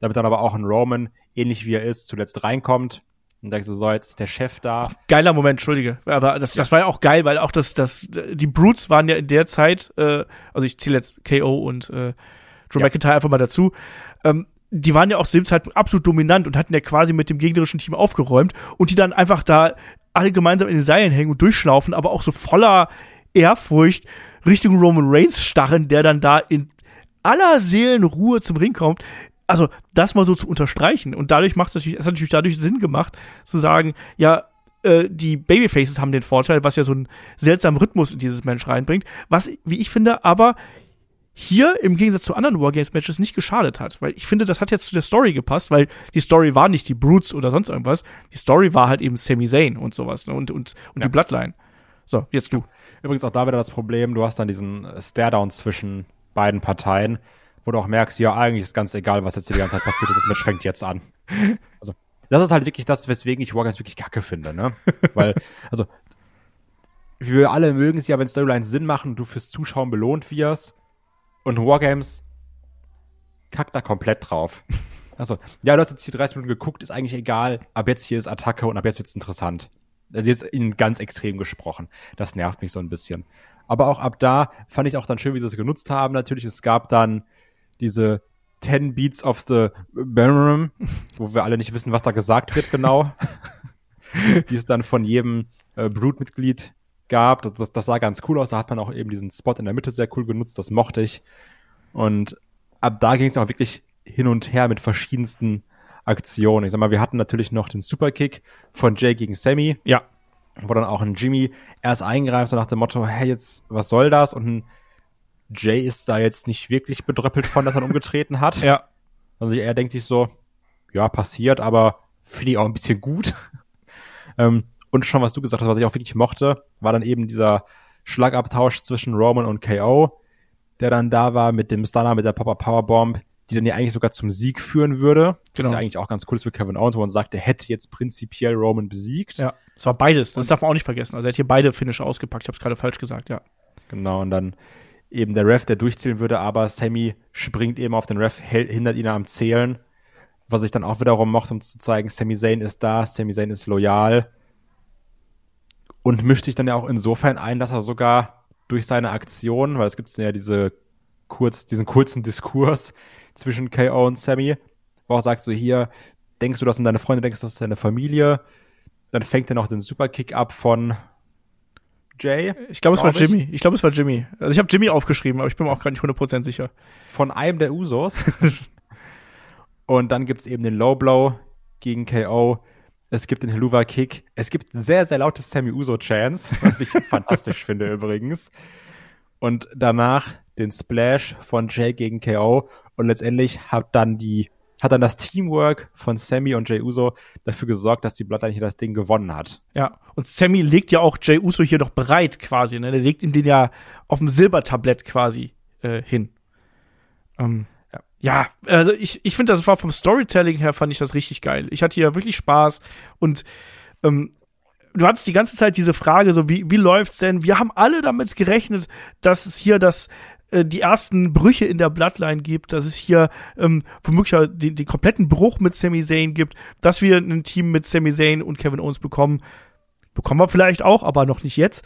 Speaker 3: Damit dann aber auch ein Roman, ähnlich wie er ist, zuletzt reinkommt. Und denkst du, so, jetzt ist der Chef da.
Speaker 2: geiler Moment, entschuldige. Aber das, das war ja auch geil, weil auch das, das, die Brutes waren ja in der Zeit, äh, also ich zähle jetzt KO und äh, Drew
Speaker 3: Ja.
Speaker 2: McIntyre einfach mal dazu, ähm, die waren ja auch zu dem Zeitpunkt absolut dominant und hatten ja quasi mit dem gegnerischen Team aufgeräumt und die dann einfach da alle gemeinsam in den Seilen hängen und durchschlaufen, aber auch so voller Ehrfurcht Richtung Roman Reigns starren, der dann da in aller Seelenruhe zum Ring kommt. Also, das mal so zu unterstreichen. Und dadurch macht es natürlich, es hat natürlich dadurch Sinn gemacht, zu sagen, ja, äh, die Babyfaces haben den Vorteil, was ja so einen seltsamen Rhythmus in dieses Match reinbringt, was, wie ich finde, aber hier im Gegensatz zu anderen Wargames-Matches nicht geschadet hat. Weil ich finde, das hat jetzt zu der Story gepasst, weil die Story war nicht die Brutes oder sonst irgendwas. Die Story war halt eben Sami Zayn und sowas, ne? Und, und, und
Speaker 3: Ja.
Speaker 2: die Bloodline. So, jetzt du.
Speaker 3: Übrigens auch da wieder das Problem, du hast dann diesen Stare-Down zwischen beiden Parteien, wo du auch merkst, ja, eigentlich ist ganz egal, was jetzt hier die ganze Zeit passiert ist, das Match fängt jetzt an. Also, das ist halt wirklich das, weswegen ich Wargames wirklich kacke finde, ne? Weil, also, wir alle mögen es ja, wenn Storylines Sinn machen und du fürs Zuschauen belohnt wirst. Und Wargames kackt da komplett drauf. Also, ja, du hast jetzt hier 30 Minuten geguckt, ist eigentlich egal. Ab jetzt hier ist Attacke und ab jetzt wird's interessant. Also jetzt in ganz extrem gesprochen. Das nervt mich so ein bisschen. Aber auch ab da fand ich auch dann schön, wie sie es genutzt haben. Natürlich, es gab dann diese 10 Beats of the Ballroom, wo wir alle nicht wissen, was da gesagt wird genau. die es dann von jedem äh, Brutmitglied gab. Das, das, das sah ganz cool aus. Da hat man auch eben diesen Spot in der Mitte sehr cool genutzt. Das mochte ich. Und ab da ging es auch wirklich hin und her mit verschiedensten Aktionen. Ich sag mal, wir hatten natürlich noch den Superkick von Jay gegen Sammy.
Speaker 2: Ja.
Speaker 3: Wo dann auch ein Jimmy erst eingreift, so nach dem Motto, hey, jetzt, was soll das? Und ein Jay ist da jetzt nicht wirklich bedröppelt von, dass er umgetreten hat.
Speaker 2: Ja.
Speaker 3: Also er denkt sich so, ja, passiert, aber finde ich auch ein bisschen gut. ähm, und schon, was du gesagt hast, was ich auch wirklich mochte, war dann eben dieser Schlagabtausch zwischen Roman und KO, der dann da war mit dem Stunner, mit der Papa Powerbomb, die dann ja eigentlich sogar zum Sieg führen würde. Genau. Was ja eigentlich auch ganz cool ist für Kevin Owens, wo man sagt, der hätte jetzt prinzipiell Roman besiegt.
Speaker 2: Ja, es war beides. Das und darf man auch nicht vergessen. Also er hat hier beide Finisher ausgepackt. Ich habe es gerade falsch gesagt, ja.
Speaker 3: Genau, und dann eben der Ref, der durchzählen würde, aber Sammy springt eben auf den Ref, hindert ihn am Zählen. Was ich dann auch wiederum mochte, um zu zeigen, Sami Zayn ist da, Sami Zayn ist loyal. Und mischt sich dann ja auch insofern ein, dass er sogar durch seine Aktion, weil es gibt ja diese kurz, diesen kurzen Diskurs zwischen KO und Sammy, wo er sagt so hier, denkst du, das sind deine Freunde, denkst du, das ist deine Familie? Dann fängt er noch den Superkick ab von Jay.
Speaker 2: Ich glaube, es war Jimmy. Ich glaube, es war Jimmy. Also ich habe Jimmy aufgeschrieben, aber ich bin mir auch gar nicht 100% sicher.
Speaker 3: Von einem der Usos. und dann gibt's eben den Low Blow gegen KO. Es gibt den Helluva Kick. Es gibt sehr, sehr lautes Sammy Uso Chance, was ich fantastisch finde übrigens. Und danach den Splash von Jay gegen KO. Und letztendlich hat dann die hat dann das Teamwork von Sammy und Jay Uso dafür gesorgt, dass die Bloodline hier das Ding gewonnen hat.
Speaker 2: Ja, und Sammy legt ja auch Jay Uso hier noch bereit quasi, ne? Der legt ihm den ja auf dem Silbertablett quasi äh, hin. Ähm, ja. ja, also ich, ich finde, das war vom Storytelling her, fand ich das richtig geil. Ich hatte hier wirklich Spaß und ähm, du hattest die ganze Zeit diese Frage, so wie, wie läuft's denn? Wir haben alle damit gerechnet, dass es hier das äh, die ersten Brüche in der Bloodline gibt, dass es hier ähm, womöglich den, den kompletten Bruch mit Sami Zayn gibt, dass wir ein Team mit Sami Zayn und Kevin Owens bekommen. Bekommen wir vielleicht auch, aber noch nicht jetzt.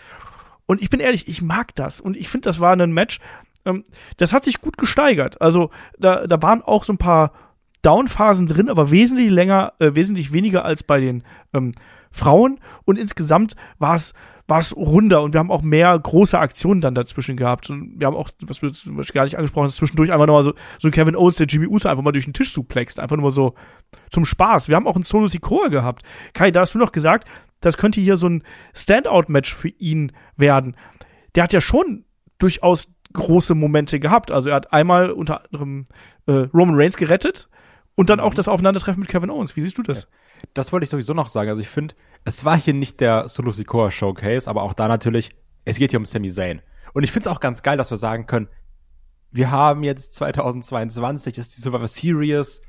Speaker 2: Und ich bin ehrlich, ich mag das. Und ich finde, das war ein Match, ähm, das hat sich gut gesteigert. Also da, da waren auch so ein paar Downphasen drin, aber wesentlich länger, äh, wesentlich weniger als bei den ähm, Frauen. Und insgesamt war es war es runder und wir haben auch mehr große Aktionen dann dazwischen gehabt. Und wir haben auch, was wir was gar nicht angesprochen haben, zwischendurch einfach nochmal so, so Kevin Owens, der Jimmy Uso einfach mal durch den Tisch suplext. Einfach nur so zum Spaß. Wir haben auch einen Solo Sikoa gehabt. Kai, da hast du noch gesagt, das könnte hier so ein Standout-Match für ihn werden. Der hat ja schon durchaus große Momente gehabt. Also er hat einmal unter anderem äh, Roman Reigns gerettet und dann auch das Aufeinandertreffen mit Kevin Owens. Wie siehst du das? Ja.
Speaker 3: Das wollte ich sowieso noch sagen. Also ich finde, es war hier nicht der Solo Sikoa Showcase, aber auch da natürlich, es geht hier um Sami Zayn. Und ich finde es auch ganz geil, dass wir sagen können, wir haben jetzt 2022, ist die Survivor Series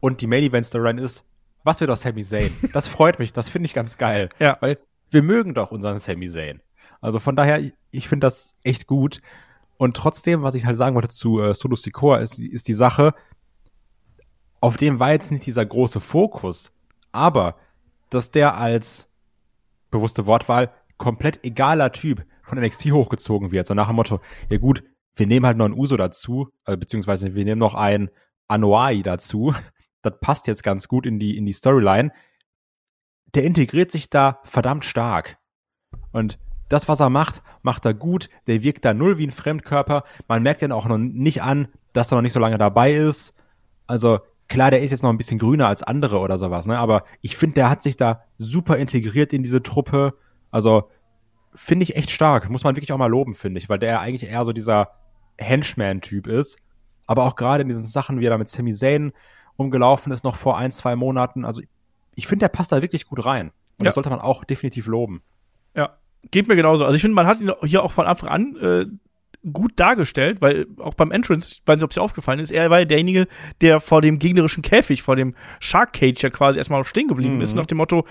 Speaker 3: und die Main Event Storyline ist, was wird aus Sami Zayn? Das freut mich, das finde ich ganz geil.
Speaker 2: Ja.
Speaker 3: Weil wir mögen doch unseren Sami Zayn. Also von daher, ich, ich finde das echt gut. Und trotzdem, was ich halt sagen wollte zu äh, Solo Sikoa, ist, ist die Sache, auf dem war jetzt nicht dieser große Fokus. Aber, dass der als bewusste Wortwahl komplett egaler Typ von NXT hochgezogen wird, so nach dem Motto, ja gut, wir nehmen halt noch einen Uso dazu, äh, beziehungsweise wir nehmen noch einen Anoa'i dazu, das passt jetzt ganz gut in die, in die Storyline. Der integriert sich da verdammt stark. Und das, was er macht, macht er gut. Der wirkt da null wie ein Fremdkörper. Man merkt ihn auch noch nicht an, dass er noch nicht so lange dabei ist. Also Klar, der ist jetzt noch ein bisschen grüner als andere oder sowas, ne? Aber ich finde, der hat sich da super integriert in diese Truppe. Also finde ich echt stark. Muss man wirklich auch mal loben, finde ich, weil der eigentlich eher so dieser Henchman-Typ ist. Aber auch gerade in diesen Sachen, wie er da mit Sami Zayn rumgelaufen ist, noch vor ein, zwei Monaten. Also ich finde, der passt da wirklich gut rein. Und ja. das sollte man auch definitiv loben.
Speaker 2: Ja, geht mir genauso. Also ich finde, man hat ihn hier auch von Anfang an äh, gut dargestellt, weil auch beim Entrance, ich weiß nicht, ob es dir aufgefallen ist, er war ja derjenige, der vor dem gegnerischen Käfig, vor dem Shark Cage ja quasi erstmal noch stehen geblieben mhm. ist, nach dem Motto,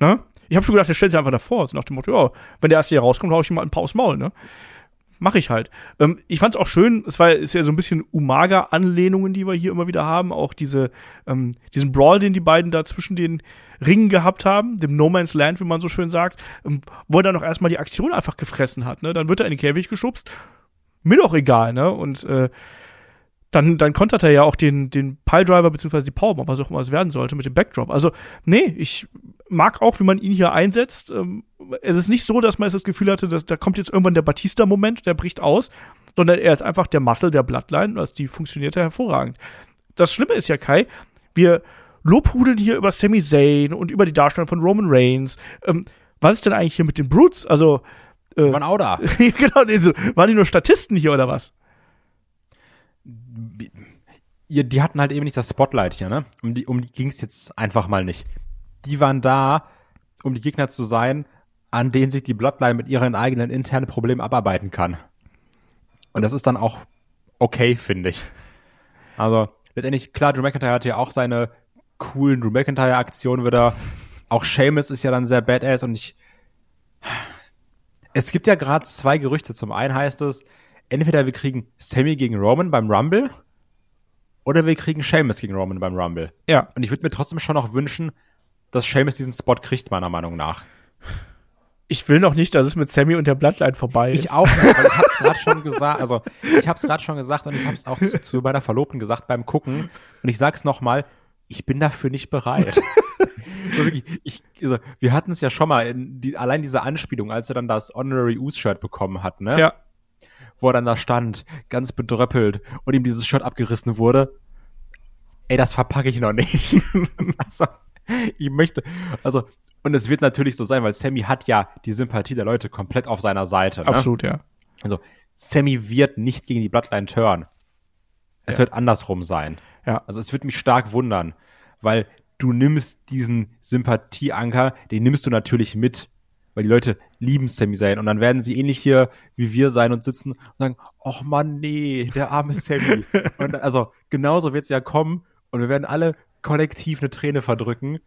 Speaker 2: ne? Ich habe schon gedacht, der stellt sich einfach davor, so nach dem Motto, ja, wenn der erste hier rauskommt, hau ich ihm mal ein paar aufs Maul, ne? Mach ich halt. Ähm, ich fand's auch schön, es war ist ja so ein bisschen Umaga-Anlehnungen, die wir hier immer wieder haben, auch diese, ähm, diesen Brawl, den die beiden da zwischen den Ringen gehabt haben, dem No Man's Land, wie man so schön sagt, ähm, wo er dann auch erstmal die Aktion einfach gefressen hat, ne? Dann wird er in den Käfig geschubst, mir doch egal, ne? Und äh, dann, dann kontert er ja auch den, den Piledriver beziehungsweise die Powerbomb, was auch immer es werden sollte, mit dem Backdrop. Also, nee, ich mag auch, wie man ihn hier einsetzt. Ähm, es ist nicht so, dass man das Gefühl hatte, dass da kommt jetzt irgendwann der Batista-Moment, der bricht aus, sondern er ist einfach der Muscle der Bloodline, also die funktioniert ja hervorragend. Das Schlimme ist ja, Kai, wir lobhudeln hier über Sami Zayn und über die Darstellung von Roman Reigns. Ähm, was ist denn eigentlich hier mit den Brutes? Also,
Speaker 3: äh, waren auch da.
Speaker 2: genau, waren die nur Statisten hier oder was?
Speaker 3: Die hatten halt eben nicht das Spotlight hier, ne? Um die, um die ging es jetzt einfach mal nicht. Die waren da, um die Gegner zu sein, an denen sich die Bloodline mit ihren eigenen internen Problemen abarbeiten kann. Und das ist dann auch okay, finde ich. Also, letztendlich, klar, Drew McIntyre hat ja auch seine coolen Drew McIntyre-Aktionen wieder. Auch Seamus ist ja dann sehr badass und ich. Es gibt ja gerade zwei Gerüchte. Zum einen heißt es, entweder wir kriegen Sammy gegen Roman beim Rumble oder wir kriegen Seamus gegen Roman beim Rumble.
Speaker 2: Ja.
Speaker 3: Und ich würde mir trotzdem schon noch wünschen, dass Seamus diesen Spot kriegt, meiner Meinung nach.
Speaker 2: Ich will noch nicht, dass es mit Sammy und der Bloodline vorbei ist.
Speaker 3: Ich auch nicht, weil ich hab's gerade schon gesagt, also ich hab's gerade schon gesagt und ich hab's auch zu, zu meiner Verlobten gesagt beim Gucken und ich sag's noch mal, ich bin dafür nicht bereit. wirklich, ich, also, wir hatten es ja schon mal, in die, allein diese Anspielung, als er dann das Honorary Ooze-Shirt bekommen hat, ne?
Speaker 2: Ja.
Speaker 3: Wo er dann da stand, ganz bedröppelt und ihm dieses Shirt abgerissen wurde. Ey, das verpacke ich noch nicht. also, ich möchte, also, und es wird natürlich so sein, weil Sammy hat ja die Sympathie der Leute komplett auf seiner Seite. Ne?
Speaker 2: Absolut, ja.
Speaker 3: Also, Sammy wird nicht gegen die Bloodline turn. Es ja. wird andersrum sein.
Speaker 2: Ja.
Speaker 3: Also, es wird mich stark wundern, weil du nimmst diesen Sympathieanker, den nimmst du natürlich mit, weil die Leute lieben Sammy Zayn und dann werden sie ähnlich hier wie wir sein und sitzen und sagen, ach man, nee, der arme Sammy. und also, genauso wird es ja kommen und wir werden alle kollektiv eine Träne verdrücken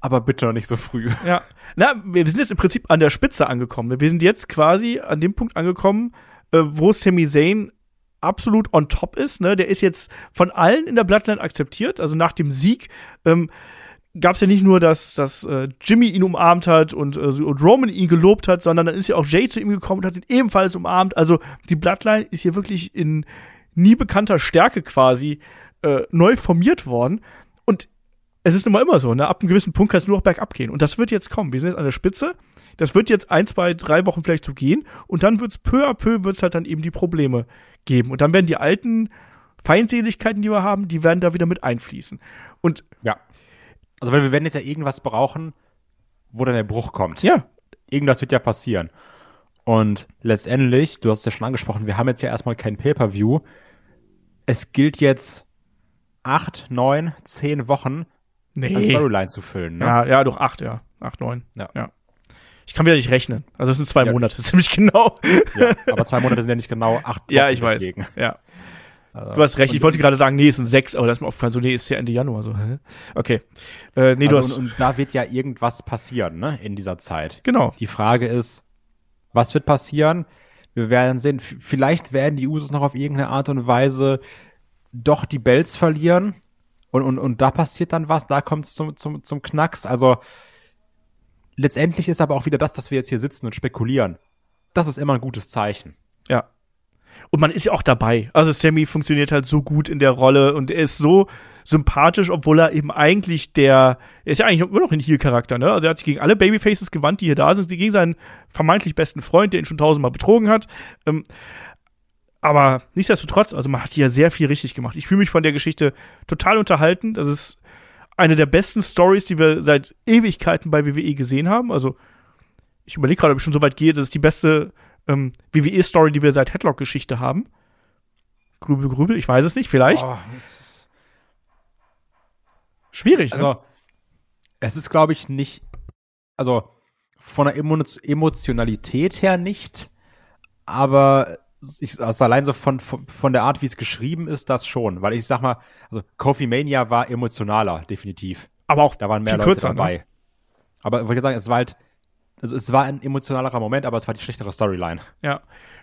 Speaker 3: aber bitte noch nicht so früh.
Speaker 2: Ja. Na, wir sind jetzt im Prinzip an der Spitze angekommen. Wir sind jetzt quasi an dem Punkt angekommen, äh, wo Sami Zayn absolut on top ist. Ne? Der ist jetzt von allen in der Bloodline akzeptiert. Also nach dem Sieg ähm, gab es ja nicht nur, dass, dass äh, Jimmy ihn umarmt hat und, äh, und Roman ihn gelobt hat, sondern dann ist ja auch Jay zu ihm gekommen und hat ihn ebenfalls umarmt. Also die Bloodline ist hier wirklich in nie bekannter Stärke quasi äh, neu formiert worden. Und es ist nun mal immer so, ne? Ab einem gewissen Punkt kann es nur noch bergab gehen. Und das wird jetzt kommen. Wir sind jetzt an der Spitze. Das wird jetzt ein, zwei, drei Wochen vielleicht so gehen. Und dann wird es peu à peu wird's halt dann eben die Probleme geben. Und dann werden die alten Feindseligkeiten, die wir haben, die werden da wieder mit einfließen. Und
Speaker 3: ja. Also, weil wir werden jetzt ja irgendwas brauchen, wo dann der Bruch kommt.
Speaker 2: Ja.
Speaker 3: Irgendwas wird ja passieren. Und letztendlich, du hast es ja schon angesprochen, wir haben jetzt ja erstmal kein Pay-Per-View. Es gilt jetzt acht, neun, zehn Wochen
Speaker 2: nee.
Speaker 3: als Storyline zu füllen. Ne?
Speaker 2: Ja, ja, doch acht, ja. Acht, neun.
Speaker 3: Ja.
Speaker 2: ja. Ich kann wieder nicht rechnen. Also es sind zwei ja. Monate, ziemlich genau.
Speaker 3: Ja, aber zwei Monate sind ja nicht genau acht
Speaker 2: Wochen. Ja, ich deswegen. weiß. Ja. Also, du hast recht. Ich wollte gerade sagen, nee, es sind sechs, aber das ist mir aufgefallen, so, nee, ist ja Ende Januar. So, hä? Okay.
Speaker 3: Äh, nee, also, du hast und, und da wird ja irgendwas passieren, ne, in dieser Zeit.
Speaker 2: Genau.
Speaker 3: Die Frage ist, was wird passieren? Wir werden sehen, vielleicht werden die Usos noch auf irgendeine Art und Weise doch die Bells verlieren und, und, und da passiert dann was, da kommt es zum, zum, zum Knacks. Also letztendlich ist aber auch wieder das, dass wir jetzt hier sitzen und spekulieren. Das ist immer ein gutes Zeichen.
Speaker 2: Ja. Und man ist ja auch dabei. Also Sammy funktioniert halt so gut in der Rolle und er ist so sympathisch, obwohl er eben eigentlich der, er ist ja eigentlich immer noch ein Heel-Charakter, ne? Also er hat sich gegen alle Babyfaces gewandt, die hier da sind, gegen seinen vermeintlich besten Freund, der ihn schon tausendmal betrogen hat. Ähm, aber nichtsdestotrotz, also man hat hier sehr viel richtig gemacht. Ich fühle mich von der Geschichte total unterhalten. Das ist eine der besten Stories, die wir seit Ewigkeiten bei WWE gesehen haben. Also ich überlege gerade, ob ich schon so weit gehe. Das ist die beste ähm, WWE-Story, die wir seit Headlock-Geschichte haben. Grübel, grübel, ich weiß es nicht, vielleicht. Oh, ist Schwierig,
Speaker 3: ne? Also, ne? es ist, glaube ich, nicht, also von der Emotionalität her nicht, aber ich, also allein so von, von, von der Art, wie es geschrieben ist, das schon. Weil ich sag mal, also Coffee Mania war emotionaler, definitiv.
Speaker 2: Aber auch
Speaker 3: da waren mehr Leute kürzer, ne? dabei. Ne? Aber wollte ich sagen, es war halt, also es war ein emotionalerer Moment, aber es war die schlechtere Storyline.
Speaker 2: Ja.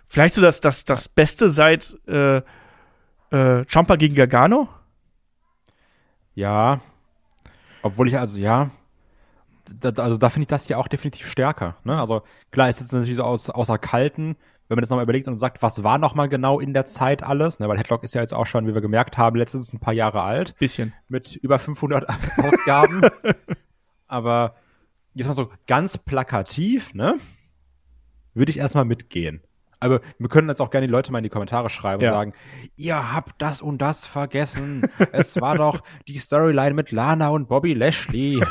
Speaker 2: Vielleicht so das, das, das Beste seit äh, äh, Champa gegen Gargano?
Speaker 3: Ja. Obwohl ich also, ja. Da, also da finde ich das ja auch definitiv stärker. Ne? Also klar, ist jetzt natürlich so aus, außer Kalten, wenn man das nochmal überlegt und sagt, was war nochmal genau in der Zeit alles, ne, weil Headlock ist ja jetzt auch schon, wie wir gemerkt haben, letztens ein paar Jahre alt.
Speaker 2: Bisschen.
Speaker 3: Mit über 500 Ausgaben. Aber jetzt mal so ganz plakativ, ne, würde ich erstmal mitgehen. Aber wir können jetzt auch gerne die Leute mal in die Kommentare schreiben
Speaker 2: Ja.
Speaker 3: und sagen, ihr habt das und das vergessen. es war doch die Storyline mit Lana und Bobby Lashley.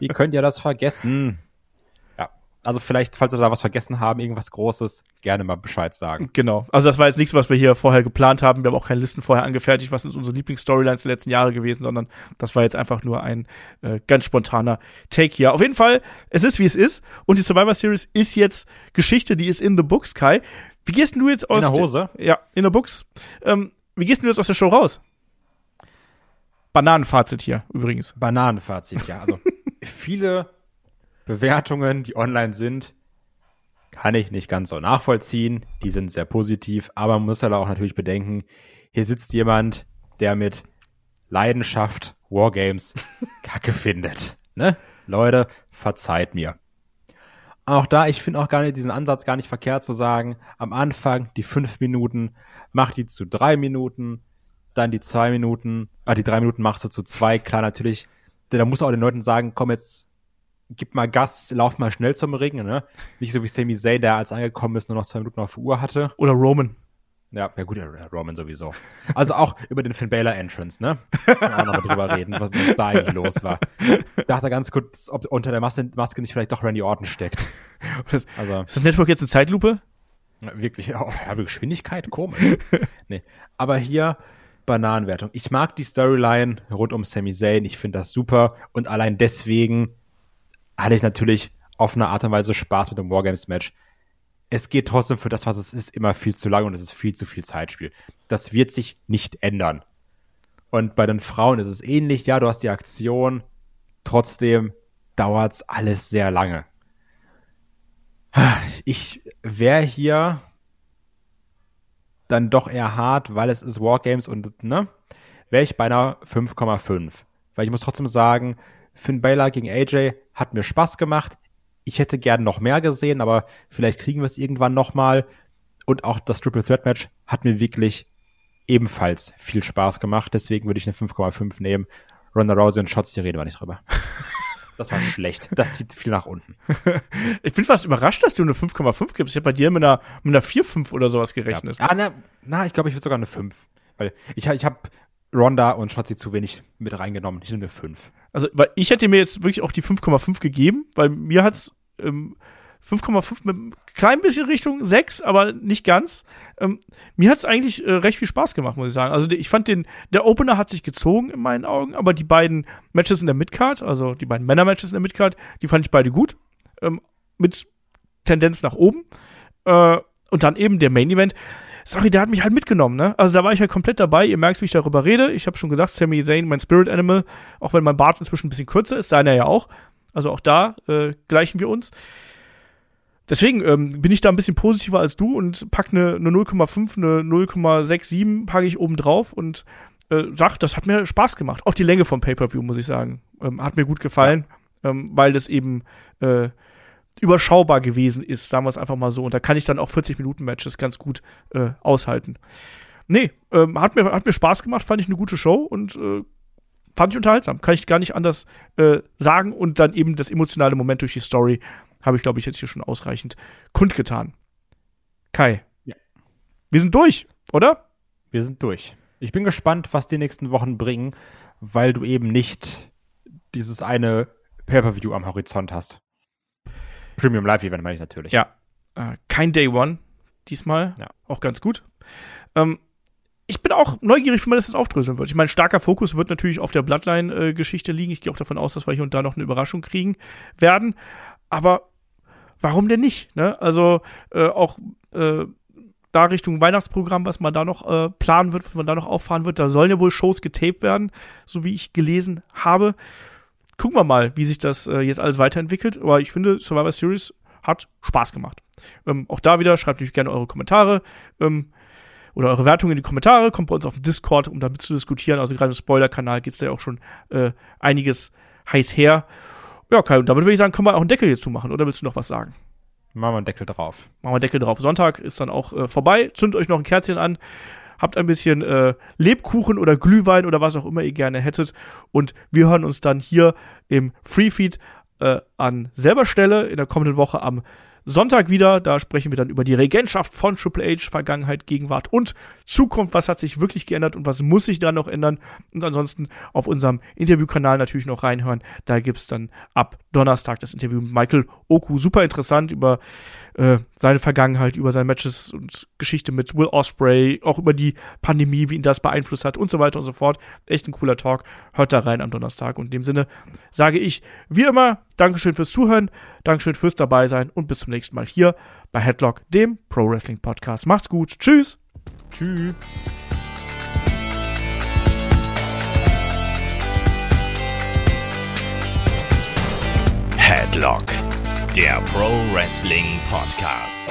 Speaker 3: Wie könnt ihr das vergessen? Also vielleicht, falls wir da was vergessen haben, irgendwas Großes, gerne mal Bescheid sagen.
Speaker 2: Genau. Also das war jetzt nichts, was wir hier vorher geplant haben. Wir haben auch keine Listen vorher angefertigt, was sind unsere Lieblingsstorylines der letzten Jahre gewesen, sondern das war jetzt einfach nur ein äh, ganz spontaner Take hier. Auf jeden Fall, es ist wie es ist und die Survivor Series ist jetzt Geschichte, die ist in the books, Kai. Wie gehst denn du jetzt aus
Speaker 3: der
Speaker 2: de-
Speaker 3: Hose?
Speaker 2: Ja, in the books. Ähm, wie gehst denn du jetzt aus der Show raus? Bananenfazit hier übrigens.
Speaker 3: Bananenfazit, ja. Also viele Bewertungen, die online sind, kann ich nicht ganz so nachvollziehen. Die sind sehr positiv, aber man muss halt auch natürlich bedenken, hier sitzt jemand, der mit Leidenschaft Wargames Kacke findet. Ne? Leute, verzeiht mir. Auch da, ich finde auch gar nicht diesen Ansatz gar nicht verkehrt zu sagen, am Anfang die fünf Minuten, mach die zu drei Minuten, dann die zwei Minuten, ah, die drei Minuten machst du zu zwei, klar natürlich, denn da muss auch den Leuten sagen, komm jetzt, gib mal Gas, lauf mal schnell zum Ring, ne? Nicht so wie Sami Zayn, der als angekommen ist, nur noch zwei Minuten auf der Uhr hatte.
Speaker 2: Oder Roman.
Speaker 3: Ja, ja gut, Roman sowieso. Also auch über den Finn Balor Entrance, ne? Wir auch noch drüber reden, was, was da eigentlich los war. Ich dachte ganz kurz, ob unter der Maske, Maske nicht vielleicht doch Randy Orton steckt.
Speaker 2: Das,
Speaker 3: Also
Speaker 2: ist das Network jetzt eine Zeitlupe?
Speaker 3: wirklich, oh, ja, Geschwindigkeit, komisch. nee. Aber hier Bananenwertung. Ich mag die Storyline rund um Sami Zayn. Ich finde das super. Und allein deswegen hatte ich natürlich auf eine Art und Weise Spaß mit dem Wargames-Match. Es geht trotzdem für das, was es ist, immer viel zu lang und es ist viel zu viel Zeitspiel. Das wird sich nicht ändern. Und bei den Frauen ist es ähnlich. Ja, du hast die Aktion. Trotzdem dauert's alles sehr lange. Ich wäre hier dann doch eher hart, weil es ist Wargames und, ne, wäre ich bei einer 5,5. Weil ich muss trotzdem sagen, Finn Balor gegen AJ hat mir Spaß gemacht. Ich hätte gern noch mehr gesehen, aber vielleicht kriegen wir es irgendwann noch mal. Und auch das Triple Threat Match hat mir wirklich ebenfalls viel Spaß gemacht. Deswegen würde ich eine 5,5 nehmen. Ronda Rousey und Shots, die reden wir nicht drüber. Das war schlecht. Das zieht viel nach unten.
Speaker 2: Ich bin fast überrascht, dass du eine 5,5 gibst. Ich habe bei dir mit einer, mit einer 4,5 oder sowas gerechnet.
Speaker 3: Ja, na, na, ich glaube, ich würde sogar eine 5. Weil ich, ich habe Ronda und Shotzi zu wenig mit reingenommen. Ich nehme eine 5.
Speaker 2: Also, weil ich hätte mir jetzt wirklich auch die 5,5 gegeben, weil mir hat's ähm, 5,5 mit einem klein bisschen Richtung 6, aber nicht ganz. Ähm, mir hat's eigentlich äh, recht viel Spaß gemacht, muss ich sagen. Also ich fand den, der Opener hat sich gezogen in meinen Augen, aber die beiden Matches in der Midcard, also die beiden Männer-Matches in der Midcard, die fand ich beide gut. Ähm, mit Tendenz nach oben. Äh, und dann eben der Main-Event. Sorry, der hat mich halt mitgenommen, ne? Also da war ich halt komplett dabei. Ihr merkt, wie ich darüber rede. Ich habe schon gesagt, Sami Zayn, mein Spirit Animal, auch wenn mein Bart inzwischen ein bisschen kürzer ist, seiner ja auch. Also auch da äh, gleichen wir uns. Deswegen ähm, bin ich da ein bisschen positiver als du und pack eine, eine 0,5, eine 0,67 packe ich oben drauf und äh, sag, das hat mir Spaß gemacht. Auch die Länge vom Pay-Per-View, muss ich sagen, ähm, hat mir gut gefallen, ähm, weil das eben äh, überschaubar gewesen ist, sagen wir es einfach mal so. Und da kann ich dann auch 40-Minuten-Matches ganz gut äh, aushalten. Nee, ähm, hat, mir, hat mir Spaß gemacht, fand ich eine gute Show und äh, fand ich unterhaltsam. Kann ich gar nicht anders äh, sagen. Und dann eben das emotionale Moment durch die Story habe ich, glaube ich, jetzt hier schon ausreichend kundgetan. Kai.
Speaker 3: Ja.
Speaker 2: Wir sind durch, oder?
Speaker 3: Wir sind durch. Ich bin gespannt, was die nächsten Wochen bringen, weil du eben nicht dieses eine Pay-Per-View am Horizont hast. Premium Live Event meine ich natürlich.
Speaker 2: Ja. Äh, kein Day One diesmal.
Speaker 3: Ja.
Speaker 2: Auch ganz gut. Ähm, ich bin auch neugierig, wie man das jetzt aufdröseln wird. Ich meine, starker Fokus wird natürlich auf der Bloodline-Geschichte liegen. Ich gehe auch davon aus, dass wir hier und da noch eine Überraschung kriegen werden. Aber warum denn nicht? Ne? Also äh, auch äh, da Richtung Weihnachtsprogramm, was man da noch äh, planen wird, was man da noch auffahren wird, da sollen ja wohl Shows getaped werden, so wie ich gelesen habe. Gucken wir mal, wie sich das äh, jetzt alles weiterentwickelt. Aber ich finde, Survivor Series hat Spaß gemacht. Ähm, auch da wieder, schreibt natürlich gerne eure Kommentare ähm, oder eure Wertungen in die Kommentare. Kommt bei uns auf den Discord, um damit zu diskutieren. Also gerade im Spoiler-Kanal geht es da ja auch schon äh, einiges heiß her. Ja, Kai, und damit würde ich sagen, können wir auch einen Deckel jetzt zumachen. Oder willst du noch was sagen?
Speaker 3: Machen wir einen Deckel drauf.
Speaker 2: Machen wir Deckel drauf. Sonntag ist dann auch äh, vorbei. Zündet euch noch ein Kerzchen an. Habt ein bisschen äh, Lebkuchen oder Glühwein oder was auch immer ihr gerne hättet. Und wir hören uns dann hier im Freefeed äh, an selber Stelle in der kommenden Woche am Sonntag wieder. Da sprechen wir dann über die Regentschaft von Triple H, Vergangenheit, Gegenwart und Zukunft. Was hat sich wirklich geändert und was muss sich da noch ändern? Und ansonsten auf unserem Interviewkanal natürlich noch reinhören. Da gibt's dann ab Donnerstag das Interview mit Michael Oku. Super interessant über äh, seine Vergangenheit, über seine Matches und Geschichte mit Will Osprey, auch über die Pandemie, wie ihn das beeinflusst hat und so weiter und so fort. Echt ein cooler Talk. Hört da rein am Donnerstag. Und in dem Sinne sage ich, wie immer, Dankeschön fürs Zuhören, Dankeschön fürs dabei sein und bis zum nächsten Mal hier bei Headlock, dem Pro Wrestling Podcast. Macht's gut. Tschüss.
Speaker 3: Tschüss.
Speaker 1: Headlock, der Pro Wrestling Podcast.